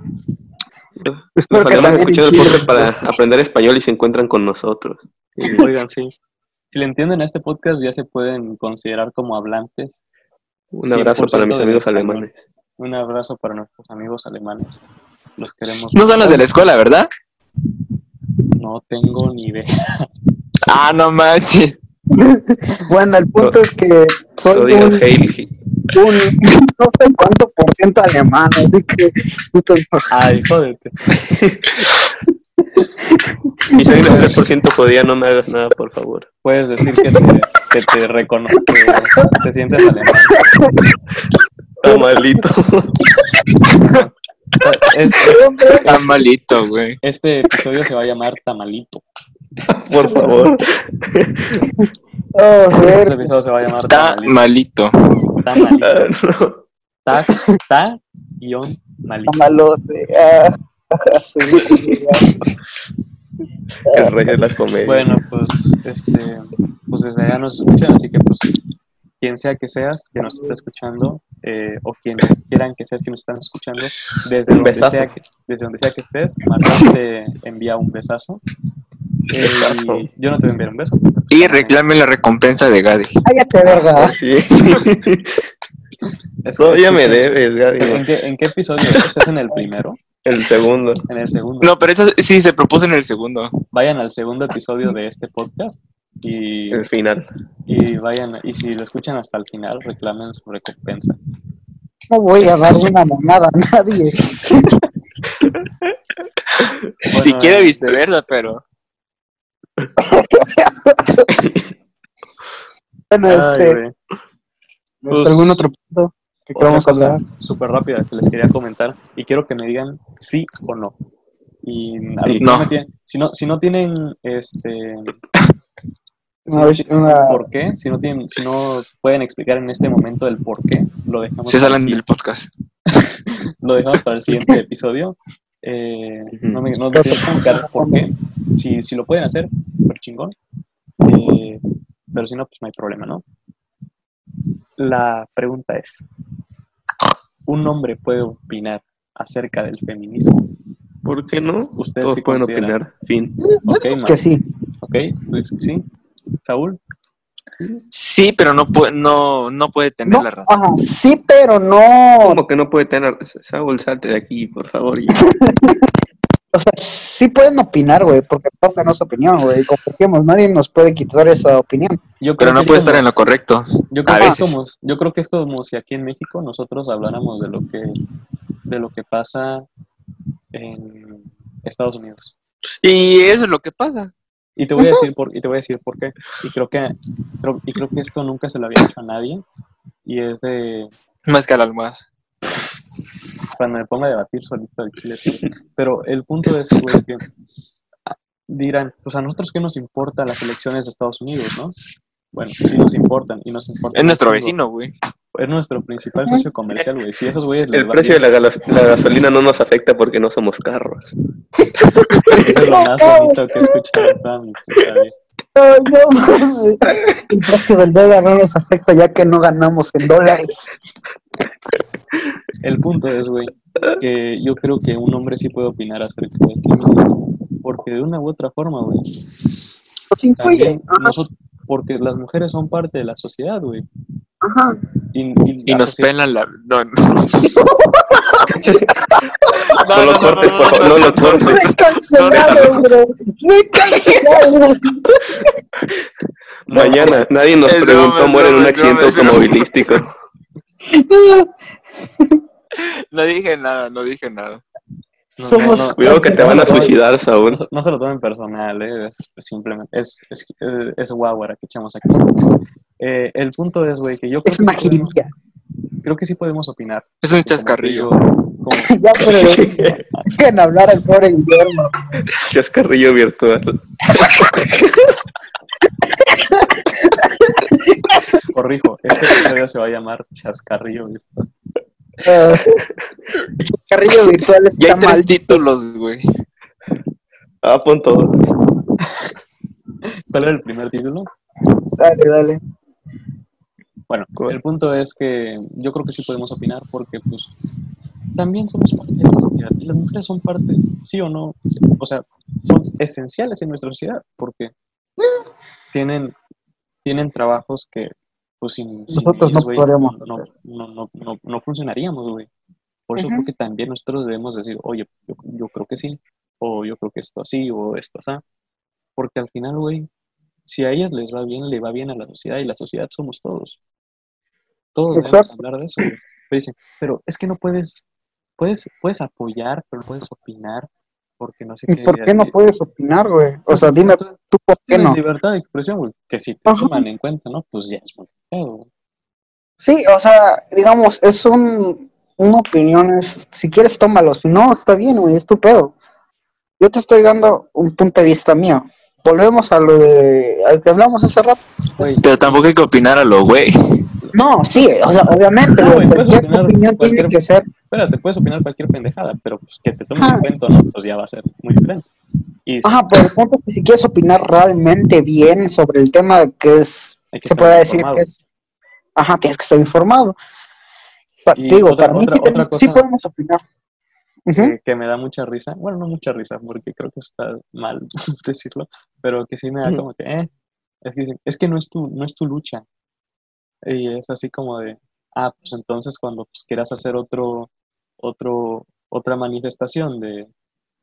B: Espero que también escuchado el para aprender español y se encuentran con nosotros.
A: Oigan, sí. Si le entienden a este podcast, ya se pueden considerar como hablantes.
B: Un abrazo para mis amigos alemanes.
A: Un abrazo para nuestros amigos alemanes. Los queremos.
C: No son los de la escuela, ¿verdad?
A: No tengo ni idea.
C: Ah, no manches.
D: bueno, el punto es que soy, un, un, no sé cuánto por ciento alemán, así que
A: Ay, jódete.
B: Y soy un 3% judía, no me hagas nada, por favor.
A: Puedes decir que te, que te reconoce, que te sientes alemán.
B: Está malito.
C: Tamalito, güey.
A: Este episodio se va a llamar Tamalito.
B: Por favor.
D: Oh,
A: este episodio se va a llamar
C: Tamalito.
A: Tamalito. Ta, ta, guion, malito.
D: Tamalote.
B: Ah. El rey de la comedia.
A: Bueno, pues, este, pues desde allá nos escuchan, así que pues quien sea que seas, que nos esté escuchando, eh, o quienes quieran que seas que nos están escuchando, desde donde, sea que, desde donde sea que estés, Martín te envía un besazo. Eh, yo no te voy a enviar un beso.
C: Y reclame la recompensa de Gadi.
D: Cállate, verga.
B: Sí. Todavía me debes, Gadi.
A: ¿En qué, ¿En qué episodio? ¿Estás en el primero?
B: El segundo.
A: En el segundo.
C: No, pero eso sí se propuso en el segundo.
A: Vayan al segundo episodio de este podcast y
B: el final.
A: Y vayan, y si lo escuchan hasta el final, reclamen su recompensa.
D: No voy a dar una mamada a nadie.
C: si quiere viceversa, pero.
D: bueno, este. Pues, ¿Algún otro punto que queramos hablar?
A: Súper rápida que les quería comentar y quiero que me digan sí o no. Y
C: no.
A: si no, si no tienen este por qué, si no, tienen, si no pueden explicar en este momento el por qué, lo dejamos.
C: Se salen del podcast.
A: lo dejamos para el siguiente episodio. Eh, no me no explicar por qué. Si, si lo pueden hacer, chingón. Eh, pero si no, pues no hay problema, ¿no? La pregunta es, ¿un hombre puede opinar acerca del feminismo?
B: ¿Por qué no? Ustedes Todos pueden opinar. Fin.
D: Okay, que sí.
A: Ok, pues sí. Saúl.
C: Sí, pero no puede, no, no puede tener la razón.
D: sí, pero no.
B: ¿Cómo que no puede tener? Saúl, salte de aquí, por favor.
D: o sea, sí pueden opinar, güey, porque pasa no su opinión, güey. Como decíamos, nadie nos puede quitar esa opinión.
C: Yo pero no puede estar en lo correcto.
A: Yo creo, que es como, yo creo que es como si aquí en México nosotros habláramos de lo que, de lo que pasa en Estados Unidos.
C: Y eso es lo que pasa.
A: Y te voy a decir por, y te voy a decir por qué. Y creo que, y creo que esto nunca se lo había hecho a nadie. Y es de.
C: Más que al almohada.
A: Cuando me ponga a debatir solito de Chile. Pero el punto es, que dirán, pues a nosotros qué nos importa las elecciones de Estados Unidos, ¿no? Bueno, sí nos importan y nos importan.
C: Es nuestro vecino, güey.
A: Es nuestro principal socio comercial, güey. Si esos güeyes
B: El precio de la, gasolina no nos afecta porque no somos carros.
A: Eso es lo más bonito que he escuchado mi
D: no, El precio del dólar no nos afecta ya que no ganamos en dólares.
A: El punto es, güey, que yo creo que un hombre sí puede opinar acerca de esto. Porque de una u otra forma, güey. Porque las mujeres son parte de la sociedad, güey.
D: Ajá.
C: Y, nos pelan la. No, no.
B: no, lo cortes, por favor. No lo cortes.
D: Me cancelado, bro. Me cancelado.
B: Mañana, nadie nos preguntó muere en un accidente automovilístico.
C: No dije nada, no dije nada.
B: No, Cuidado que te van a suicidar, Saúl.
A: No, se lo tomen personal, ¿eh? es, simplemente, es, es, es guaguara que echamos aquí. Eh, el punto es, güey, que yo
D: creo Es una jiribilla.
A: Creo que sí podemos opinar.
C: Es un chascarrillo.
D: ya, pero dejen hablar al pobre invierno.
B: Chascarrillo virtual.
A: Corrijo, este episodio se va a llamar Chascarrillo virtual.
D: Carrillo virtual está
C: Ya hay tres títulos, güey.
B: Ah, punto.
A: ¿Cuál era el primer título?
D: Dale, dale.
A: Bueno, el punto es que yo creo que sí podemos opinar porque, pues, también somos parte de la sociedad. Las mujeres son parte, sí o no, o sea, son esenciales en nuestra sociedad porque tienen, tienen trabajos que pues sin,
D: nosotros no podríamos
A: no, no, no, no, funcionaríamos, güey. Por eso creo que también nosotros debemos decir, oye, yo, yo, creo que sí, o yo creo que esto así, o esto así. Porque al final, güey, si a ellas les va bien, le va bien a la sociedad, y la sociedad somos todos. Todos debemos hablar de eso, Pero dicen, pero es que no puedes, puedes, puedes apoyar, pero no puedes opinar, porque no sé
D: qué. ¿Por qué no puedes opinar, güey? O sea, dime tú por qué no.
A: libertad de expresión, güey. Que si te toman en cuenta, ¿no? Pues ya es muy.
D: Sí, o sea, digamos, es un, una opinión, si quieres tómalo, si no, está bien, güey, es tu pedo. Yo te estoy dando un punto de vista mío. Volvemos a lo de, al que hablamos hace rato.
C: Pero tampoco hay que opinar a lo güey.
D: No, sí, o sea, obviamente, no, cualquier opinión tiene que ser.
A: Espérate, puedes opinar cualquier pendejada, pero pues que te tomes en cuenta no, pues ya va a ser muy diferente.
D: Y Ajá, pero el punto es que si quieres opinar realmente bien sobre el tema que es, se puede decir que es. Ajá, tienes que estar informado. digo, para mí sí, sí, podemos opinar.
A: que, me da mucha risa, bueno, no mucha risa, porque creo que está mal decirlo, pero que sí me da como que, eh, es que, es que no, es tu, no es tu lucha, y es así como de, ah, pues entonces cuando pues, quieras hacer otro, otro, otra manifestación de,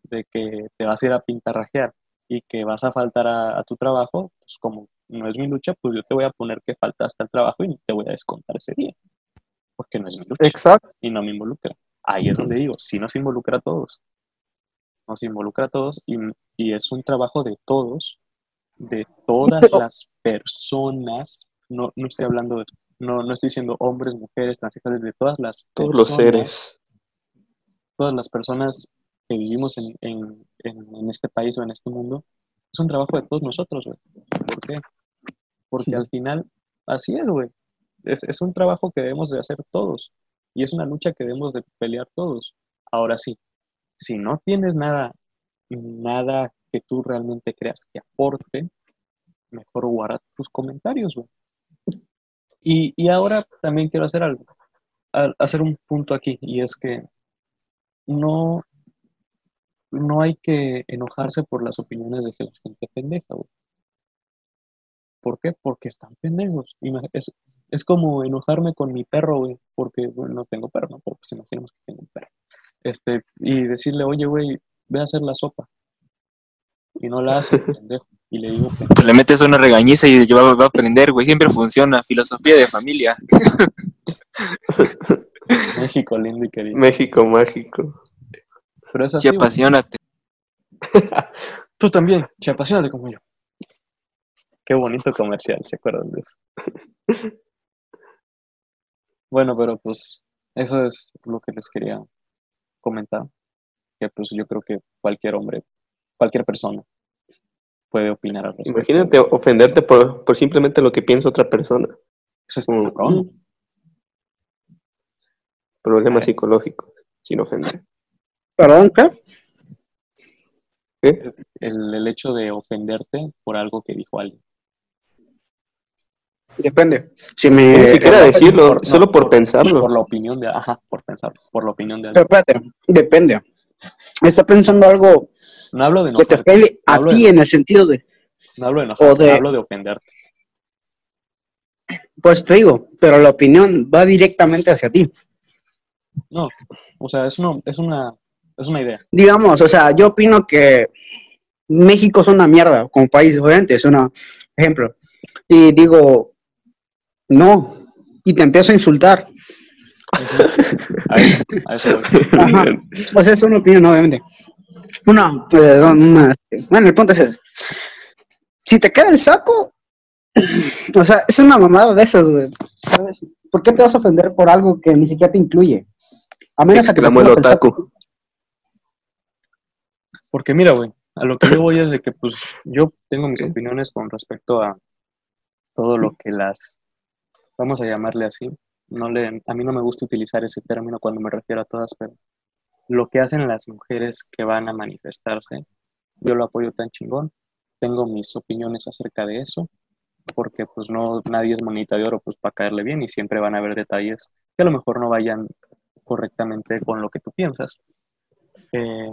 A: de que te vas a ir a pintarrajear y que vas a faltar a, tu trabajo, pues como no es mi lucha, pues yo te voy a poner que faltaste al trabajo y te voy a descontar ese día. Porque no es mi lucha.
D: Exacto.
A: Y no me involucra. Ahí es donde digo, si nos involucra a todos. Nos involucra a todos y, y es un trabajo de todos, de todas las personas no, no estoy hablando de, no, no estoy diciendo hombres, mujeres, transexuales, de todas las
B: Todos los seres.
A: Todas las personas que vivimos en, en, en, este país o en este mundo, es un trabajo de todos nosotros, ¿Por qué? Porque al final, así es, güey. Es, es un trabajo que debemos de hacer todos. Y es una lucha que debemos de pelear todos. Ahora sí, si no tienes nada, nada que tú realmente creas que aporte, mejor guarda tus comentarios, güey. Y, y ahora también quiero hacer algo, hacer un punto aquí, y es que no, no hay que enojarse por las opiniones de gente pendeja, güey. ¿Por qué? Porque están pendejos. Es, es como enojarme con mi perro, güey, porque bueno, no tengo perro, ¿no? Pero pues imaginemos que tengo un perro. Este, y decirle, oye, güey, ve a hacer la sopa. Y no la hace, pendejo. Y le digo,
C: que... Le metes una regañiza y va, va a aprender, güey. Siempre funciona. Filosofía de familia.
A: México lindo y querido.
B: México mágico.
C: Pero es así. apasionate.
A: Tú también, apasionate como yo. Qué bonito comercial, ¿se acuerdan de eso? Bueno, pero pues eso es lo que les quería comentar. Que pues yo creo que cualquier hombre, cualquier persona puede opinar al respecto.
B: Imagínate ofenderte por, simplemente lo que piensa otra persona.
A: Eso es un
B: Problemas psicológicos, sin ofender.
D: ¿Perdón,
B: qué?
A: ¿Qué? El, el hecho de ofenderte por algo que dijo alguien.
D: Depende.
B: Si me Ni siquiera decirlo, solo por, pensarlo.
A: Por la opinión de, ajá, por pensar, por la opinión de
D: alguien. Pero espérate, depende. Está pensando algo
A: no hablo de
D: que te afecte a ti en el sentido de.
A: No hablo de enojar, de, hablo de ofenderte.
D: Pues te digo, pero la opinión va directamente hacia ti.
A: No, o sea, es, una, es, una, es una idea.
D: Digamos, o sea, yo opino que México es una mierda como país, obviamente, es un ejemplo. Y digo, no, y te empiezo a insultar. O sea, es una opinión, obviamente. Una, una, bueno, el punto es ese. Si te queda el saco, o sea, es una mamada de esas, güey. ¿Sabes? ¿Por qué te vas a ofender por algo que ni siquiera te incluye? A menos a que te el saco.
A: Porque mira, güey, a lo que yo voy es de que, pues, yo tengo mis opiniones con respecto a todo lo que las vamos a llamarle así. No le, a mí no me gusta utilizar ese término cuando me refiero a todas, pero lo que hacen las mujeres que van a manifestarse, yo lo apoyo tan chingón. Tengo mis opiniones acerca de eso, porque pues no, nadie es monita de oro pues para caerle bien y siempre van a haber detalles que a lo mejor no vayan correctamente con lo que tú piensas. Eh,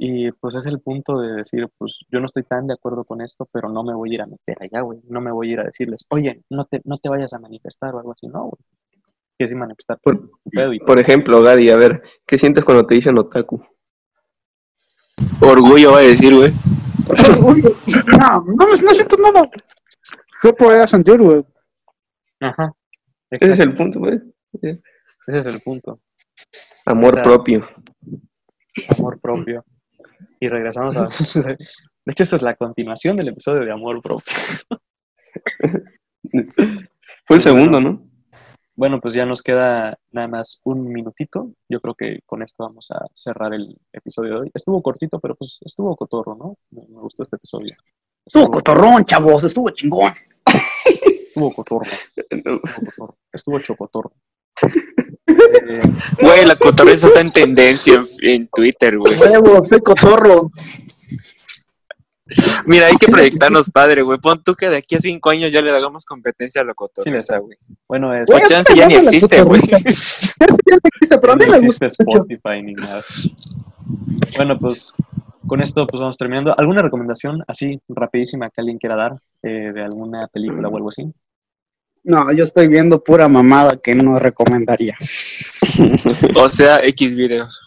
A: y pues es el punto de decir, pues yo no estoy tan de acuerdo con esto, pero no me voy a ir a meter allá, güey. No me voy a ir a decirles, oye, no te, no te vayas a manifestar o algo así, no, güey. ¿Qué manifestar?
B: Por, por ejemplo, Gadi, a ver, ¿qué sientes cuando te dicen otaku?
C: Orgullo va a decir, güey.
D: Orgullo. No, no, no siento nada. Se puede sentir, güey.
A: Ajá.
B: Ese es el punto, güey.
A: Ese es el punto.
B: Amor propio.
A: Amor propio. Y regresamos a... De hecho, esta es la continuación del episodio de Amor Propio.
B: Fue el segundo, ¿no?
A: Bueno, pues ya nos queda nada más un minutito. Yo creo que con esto vamos a cerrar el episodio de hoy. Estuvo cortito, pero pues estuvo cotorro, ¿no? Me, gustó este episodio.
D: Estuvo, cotorrón, chavos, estuvo chingón.
A: Estuvo cotorro. Estuvo, cotorro. estuvo chocotorro.
C: Güey, la cotorreza está en tendencia en, Twitter, güey.
D: Huevo, soy cotorro.
C: Mira, hay que proyectarnos padre, güey. Pon tú que de aquí a cinco años ya le hagamos competencia a la cotorreza, güey.
A: Bueno, es...
C: O chance ya ni existe, güey. Ya
D: existe, pero a mí me gusta.
A: Spotify ni nada. Bueno, pues con esto pues vamos terminando. ¿Alguna recomendación así rapidísima que alguien quiera dar eh, de alguna película o algo así?
D: No, yo estoy viendo pura mamada que no recomendaría.
C: o sea, X videos.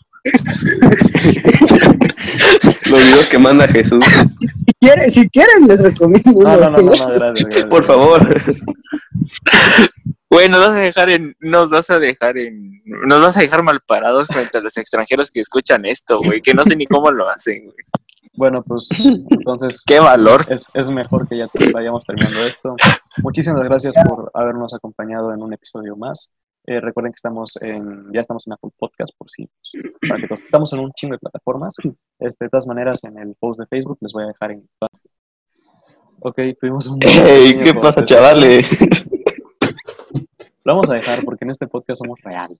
B: Los videos que manda Jesús.
D: Si quieren, si quieren les recomiendo.
A: No, no, no, no, gracias,
B: Por favor.
C: Güey, nos vas a dejar en, nos vas a dejar en, nos vas a dejar mal parados frente a los extranjeros que escuchan esto, güey, que no sé ni cómo lo hacen, güey.
A: Bueno, pues entonces.
C: ¡Qué valor!
A: Es, es mejor que ya vayamos terminando esto. Muchísimas gracias por habernos acompañado en un episodio más. Eh, recuerden que estamos en, ya estamos en Apple Podcast por si, para que estamos en un chingo de plataformas. Este, de todas maneras, en el post de Facebook les voy a dejar en Ok, tuvimos un...
B: ¡Ey! ¿Qué pasa, chavales?
A: Lo vamos a dejar porque en este podcast somos reales.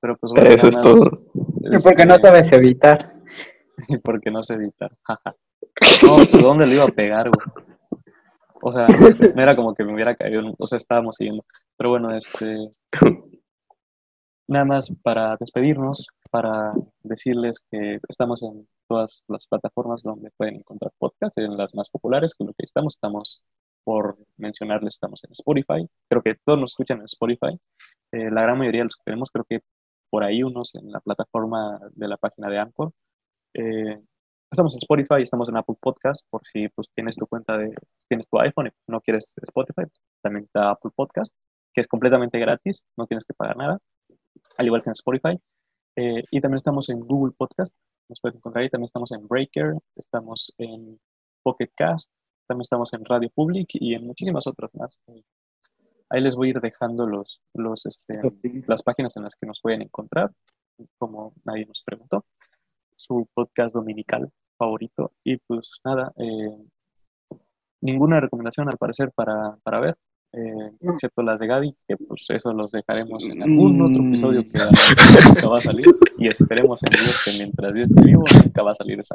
A: Pero pues
B: bueno, Eso es todo.
D: Y porque no sabes editar.
A: Y porque no sé editar. no, pues ¿dónde le iba a pegar, güey? O sea, no era como que me hubiera caído, o sea, estábamos siguiendo. Pero bueno, este. Nada más para despedirnos, para decirles que estamos en todas las plataformas donde pueden encontrar podcasts, en las más populares, con lo que estamos. Estamos, por mencionarles, estamos en Spotify. Creo que todos nos escuchan en Spotify. Eh, la gran mayoría de los que tenemos, creo que por ahí unos en la plataforma de la página de Anchor. Eh, estamos en Spotify, estamos en Apple Podcast, por si pues tienes tu cuenta de, tienes tu iPhone y no quieres Spotify, también está Apple Podcast, que es completamente gratis, no tienes que pagar nada, al igual que en Spotify. Eh, y también estamos en Google Podcast, nos pueden encontrar ahí, también estamos en Breaker, estamos en Pocket Cast, también estamos en Radio Public y en muchísimas otras más. Ahí les voy a ir dejando los, los, este, las páginas en las que nos pueden encontrar, como nadie nos preguntó su podcast dominical favorito. Y pues nada, eh, ninguna recomendación al parecer para, para ver, eh, excepto las de Gaby, que pues eso los dejaremos en algún otro episodio que nunca va a salir. Y esperemos en Dios que mientras Dios esté vivo, nunca va a salir esa.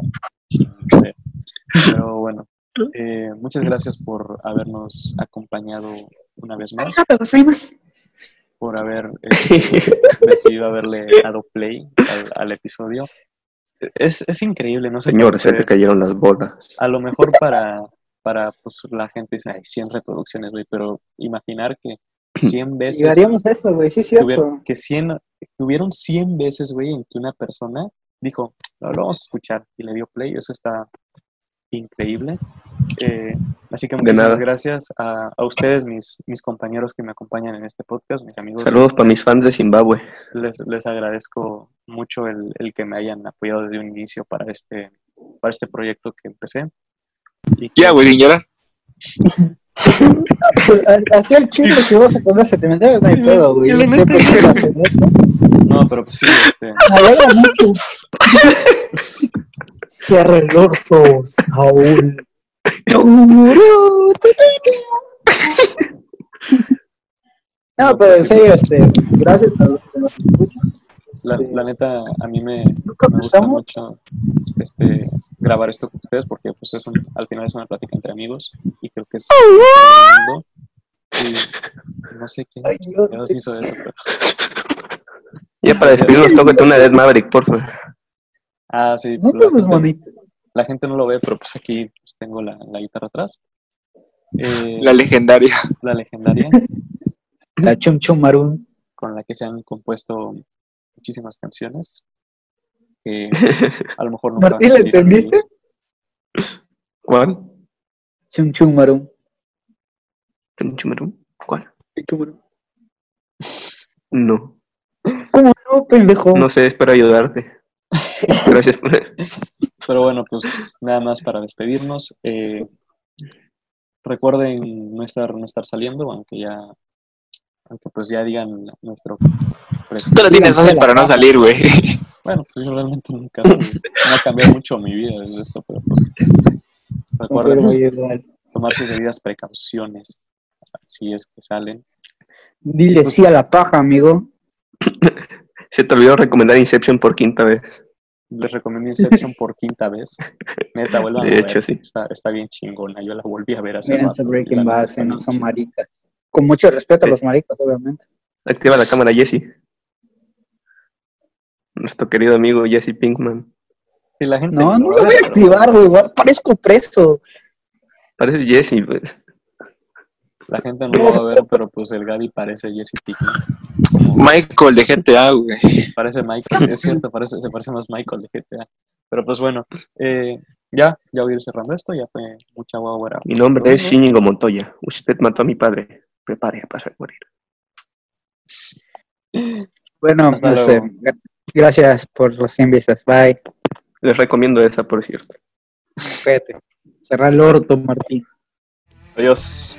A: Pero bueno, eh, muchas gracias por habernos acompañado una vez más. Por haber decidido haberle dado play al, al episodio es, es increíble, no sé.
B: Señor, se te cayeron las bolas.
A: A lo mejor para, para pues, la gente dice, hay 100 reproducciones, güey, pero imaginar que 100 veces...
D: haríamos eso, güey, sí, cierto.
A: que 100, tuvieron 100 veces, güey, en que una persona dijo, lo vamos a escuchar, y le dio play, eso está increíble. Eh, así que muchas gracias a, a, ustedes, mis, mis compañeros que me acompañan en este podcast, mis amigos.
B: Saludos para mis fans de Zimbabue.
A: Les, les agradezco mucho el, el, que me hayan apoyado desde un inicio para este, para este proyecto que empecé.
C: Y Ya, güey, señora.
D: Hacía el chiste que vas a poner sentimental, no hay pedo, güey.
A: No, pero pues sí, este.
D: Cierra el orto, Saúl. No, pero en serio, este, gracias a los que nos escuchan.
A: La, este, la, neta, a mí me, me gusta mucho este, grabar esto con ustedes porque pues es un, al final es una plática entre amigos y creo que es y no sé quién, Dios hizo eso, pero...
B: Ya para despedirnos, tócate una Dead Maverick, por favor.
A: Ah, sí.
D: No la, gente,
A: la gente no lo ve, pero pues aquí pues, tengo la, la guitarra atrás.
C: Eh, la legendaria.
A: La legendaria.
D: la Chum Chum Marun.
A: Con la que se han compuesto muchísimas canciones. Que a lo mejor no
D: Martín, ¿le entendiste?
B: ¿Cuál?
D: Chum Chum Marun.
B: ¿Chum Chum Marun? ¿Cuál?
D: Chum
B: No.
D: ¿Cómo no, pendejo?
B: No sé, espero ayudarte. Gracias por...
A: Pero bueno, pues nada más para despedirnos. Eh, recuerden no estar, no estar saliendo, aunque ya, aunque pues ya digan nuestro
C: Tú lo tienes fácil para no salir, güey.
A: Bueno, pues yo realmente nunca no ha cambiado mucho mi vida desde esto, pero pues recuerden tomar sus debidas precauciones si es que salen.
D: Dile pues sí a la paja, amigo.
B: Se te olvidó recomendar Inception por quinta vez
A: les recomiendo Inception por quinta vez. Neta, vuelvan
B: a
A: ver.
B: Hecho, sí.
A: está, está, bien chingona. Yo la volví a ver hace
D: Miren Breaking Bad, no son maricas. Con mucho respeto a los maricas, obviamente.
B: Activa la cámara, Jesse. Nuestro querido amigo Jesse Pinkman.
A: Y la gente
D: no, no lo voy a activar, güey. Parezco preso.
B: Parece Jesse, pues.
A: La gente no lo va a ver, pero pues el Gaby parece Jesse Pinkman.
C: Michael de GTA, güey.
A: Parece Michael, es cierto, parece, se parece más Michael de GTA. Pero pues bueno, eh, ya, ya voy a ir cerrando esto, ya fue mucha guagua.
B: Mi nombre es Shinigo Montoya. Usted mató a mi padre. Prepare para morir.
D: Bueno, este, gracias por los 100 vistas. Bye.
B: Les recomiendo esa, por cierto.
D: Espérate. Cerrar el orto, Martín.
A: Adiós.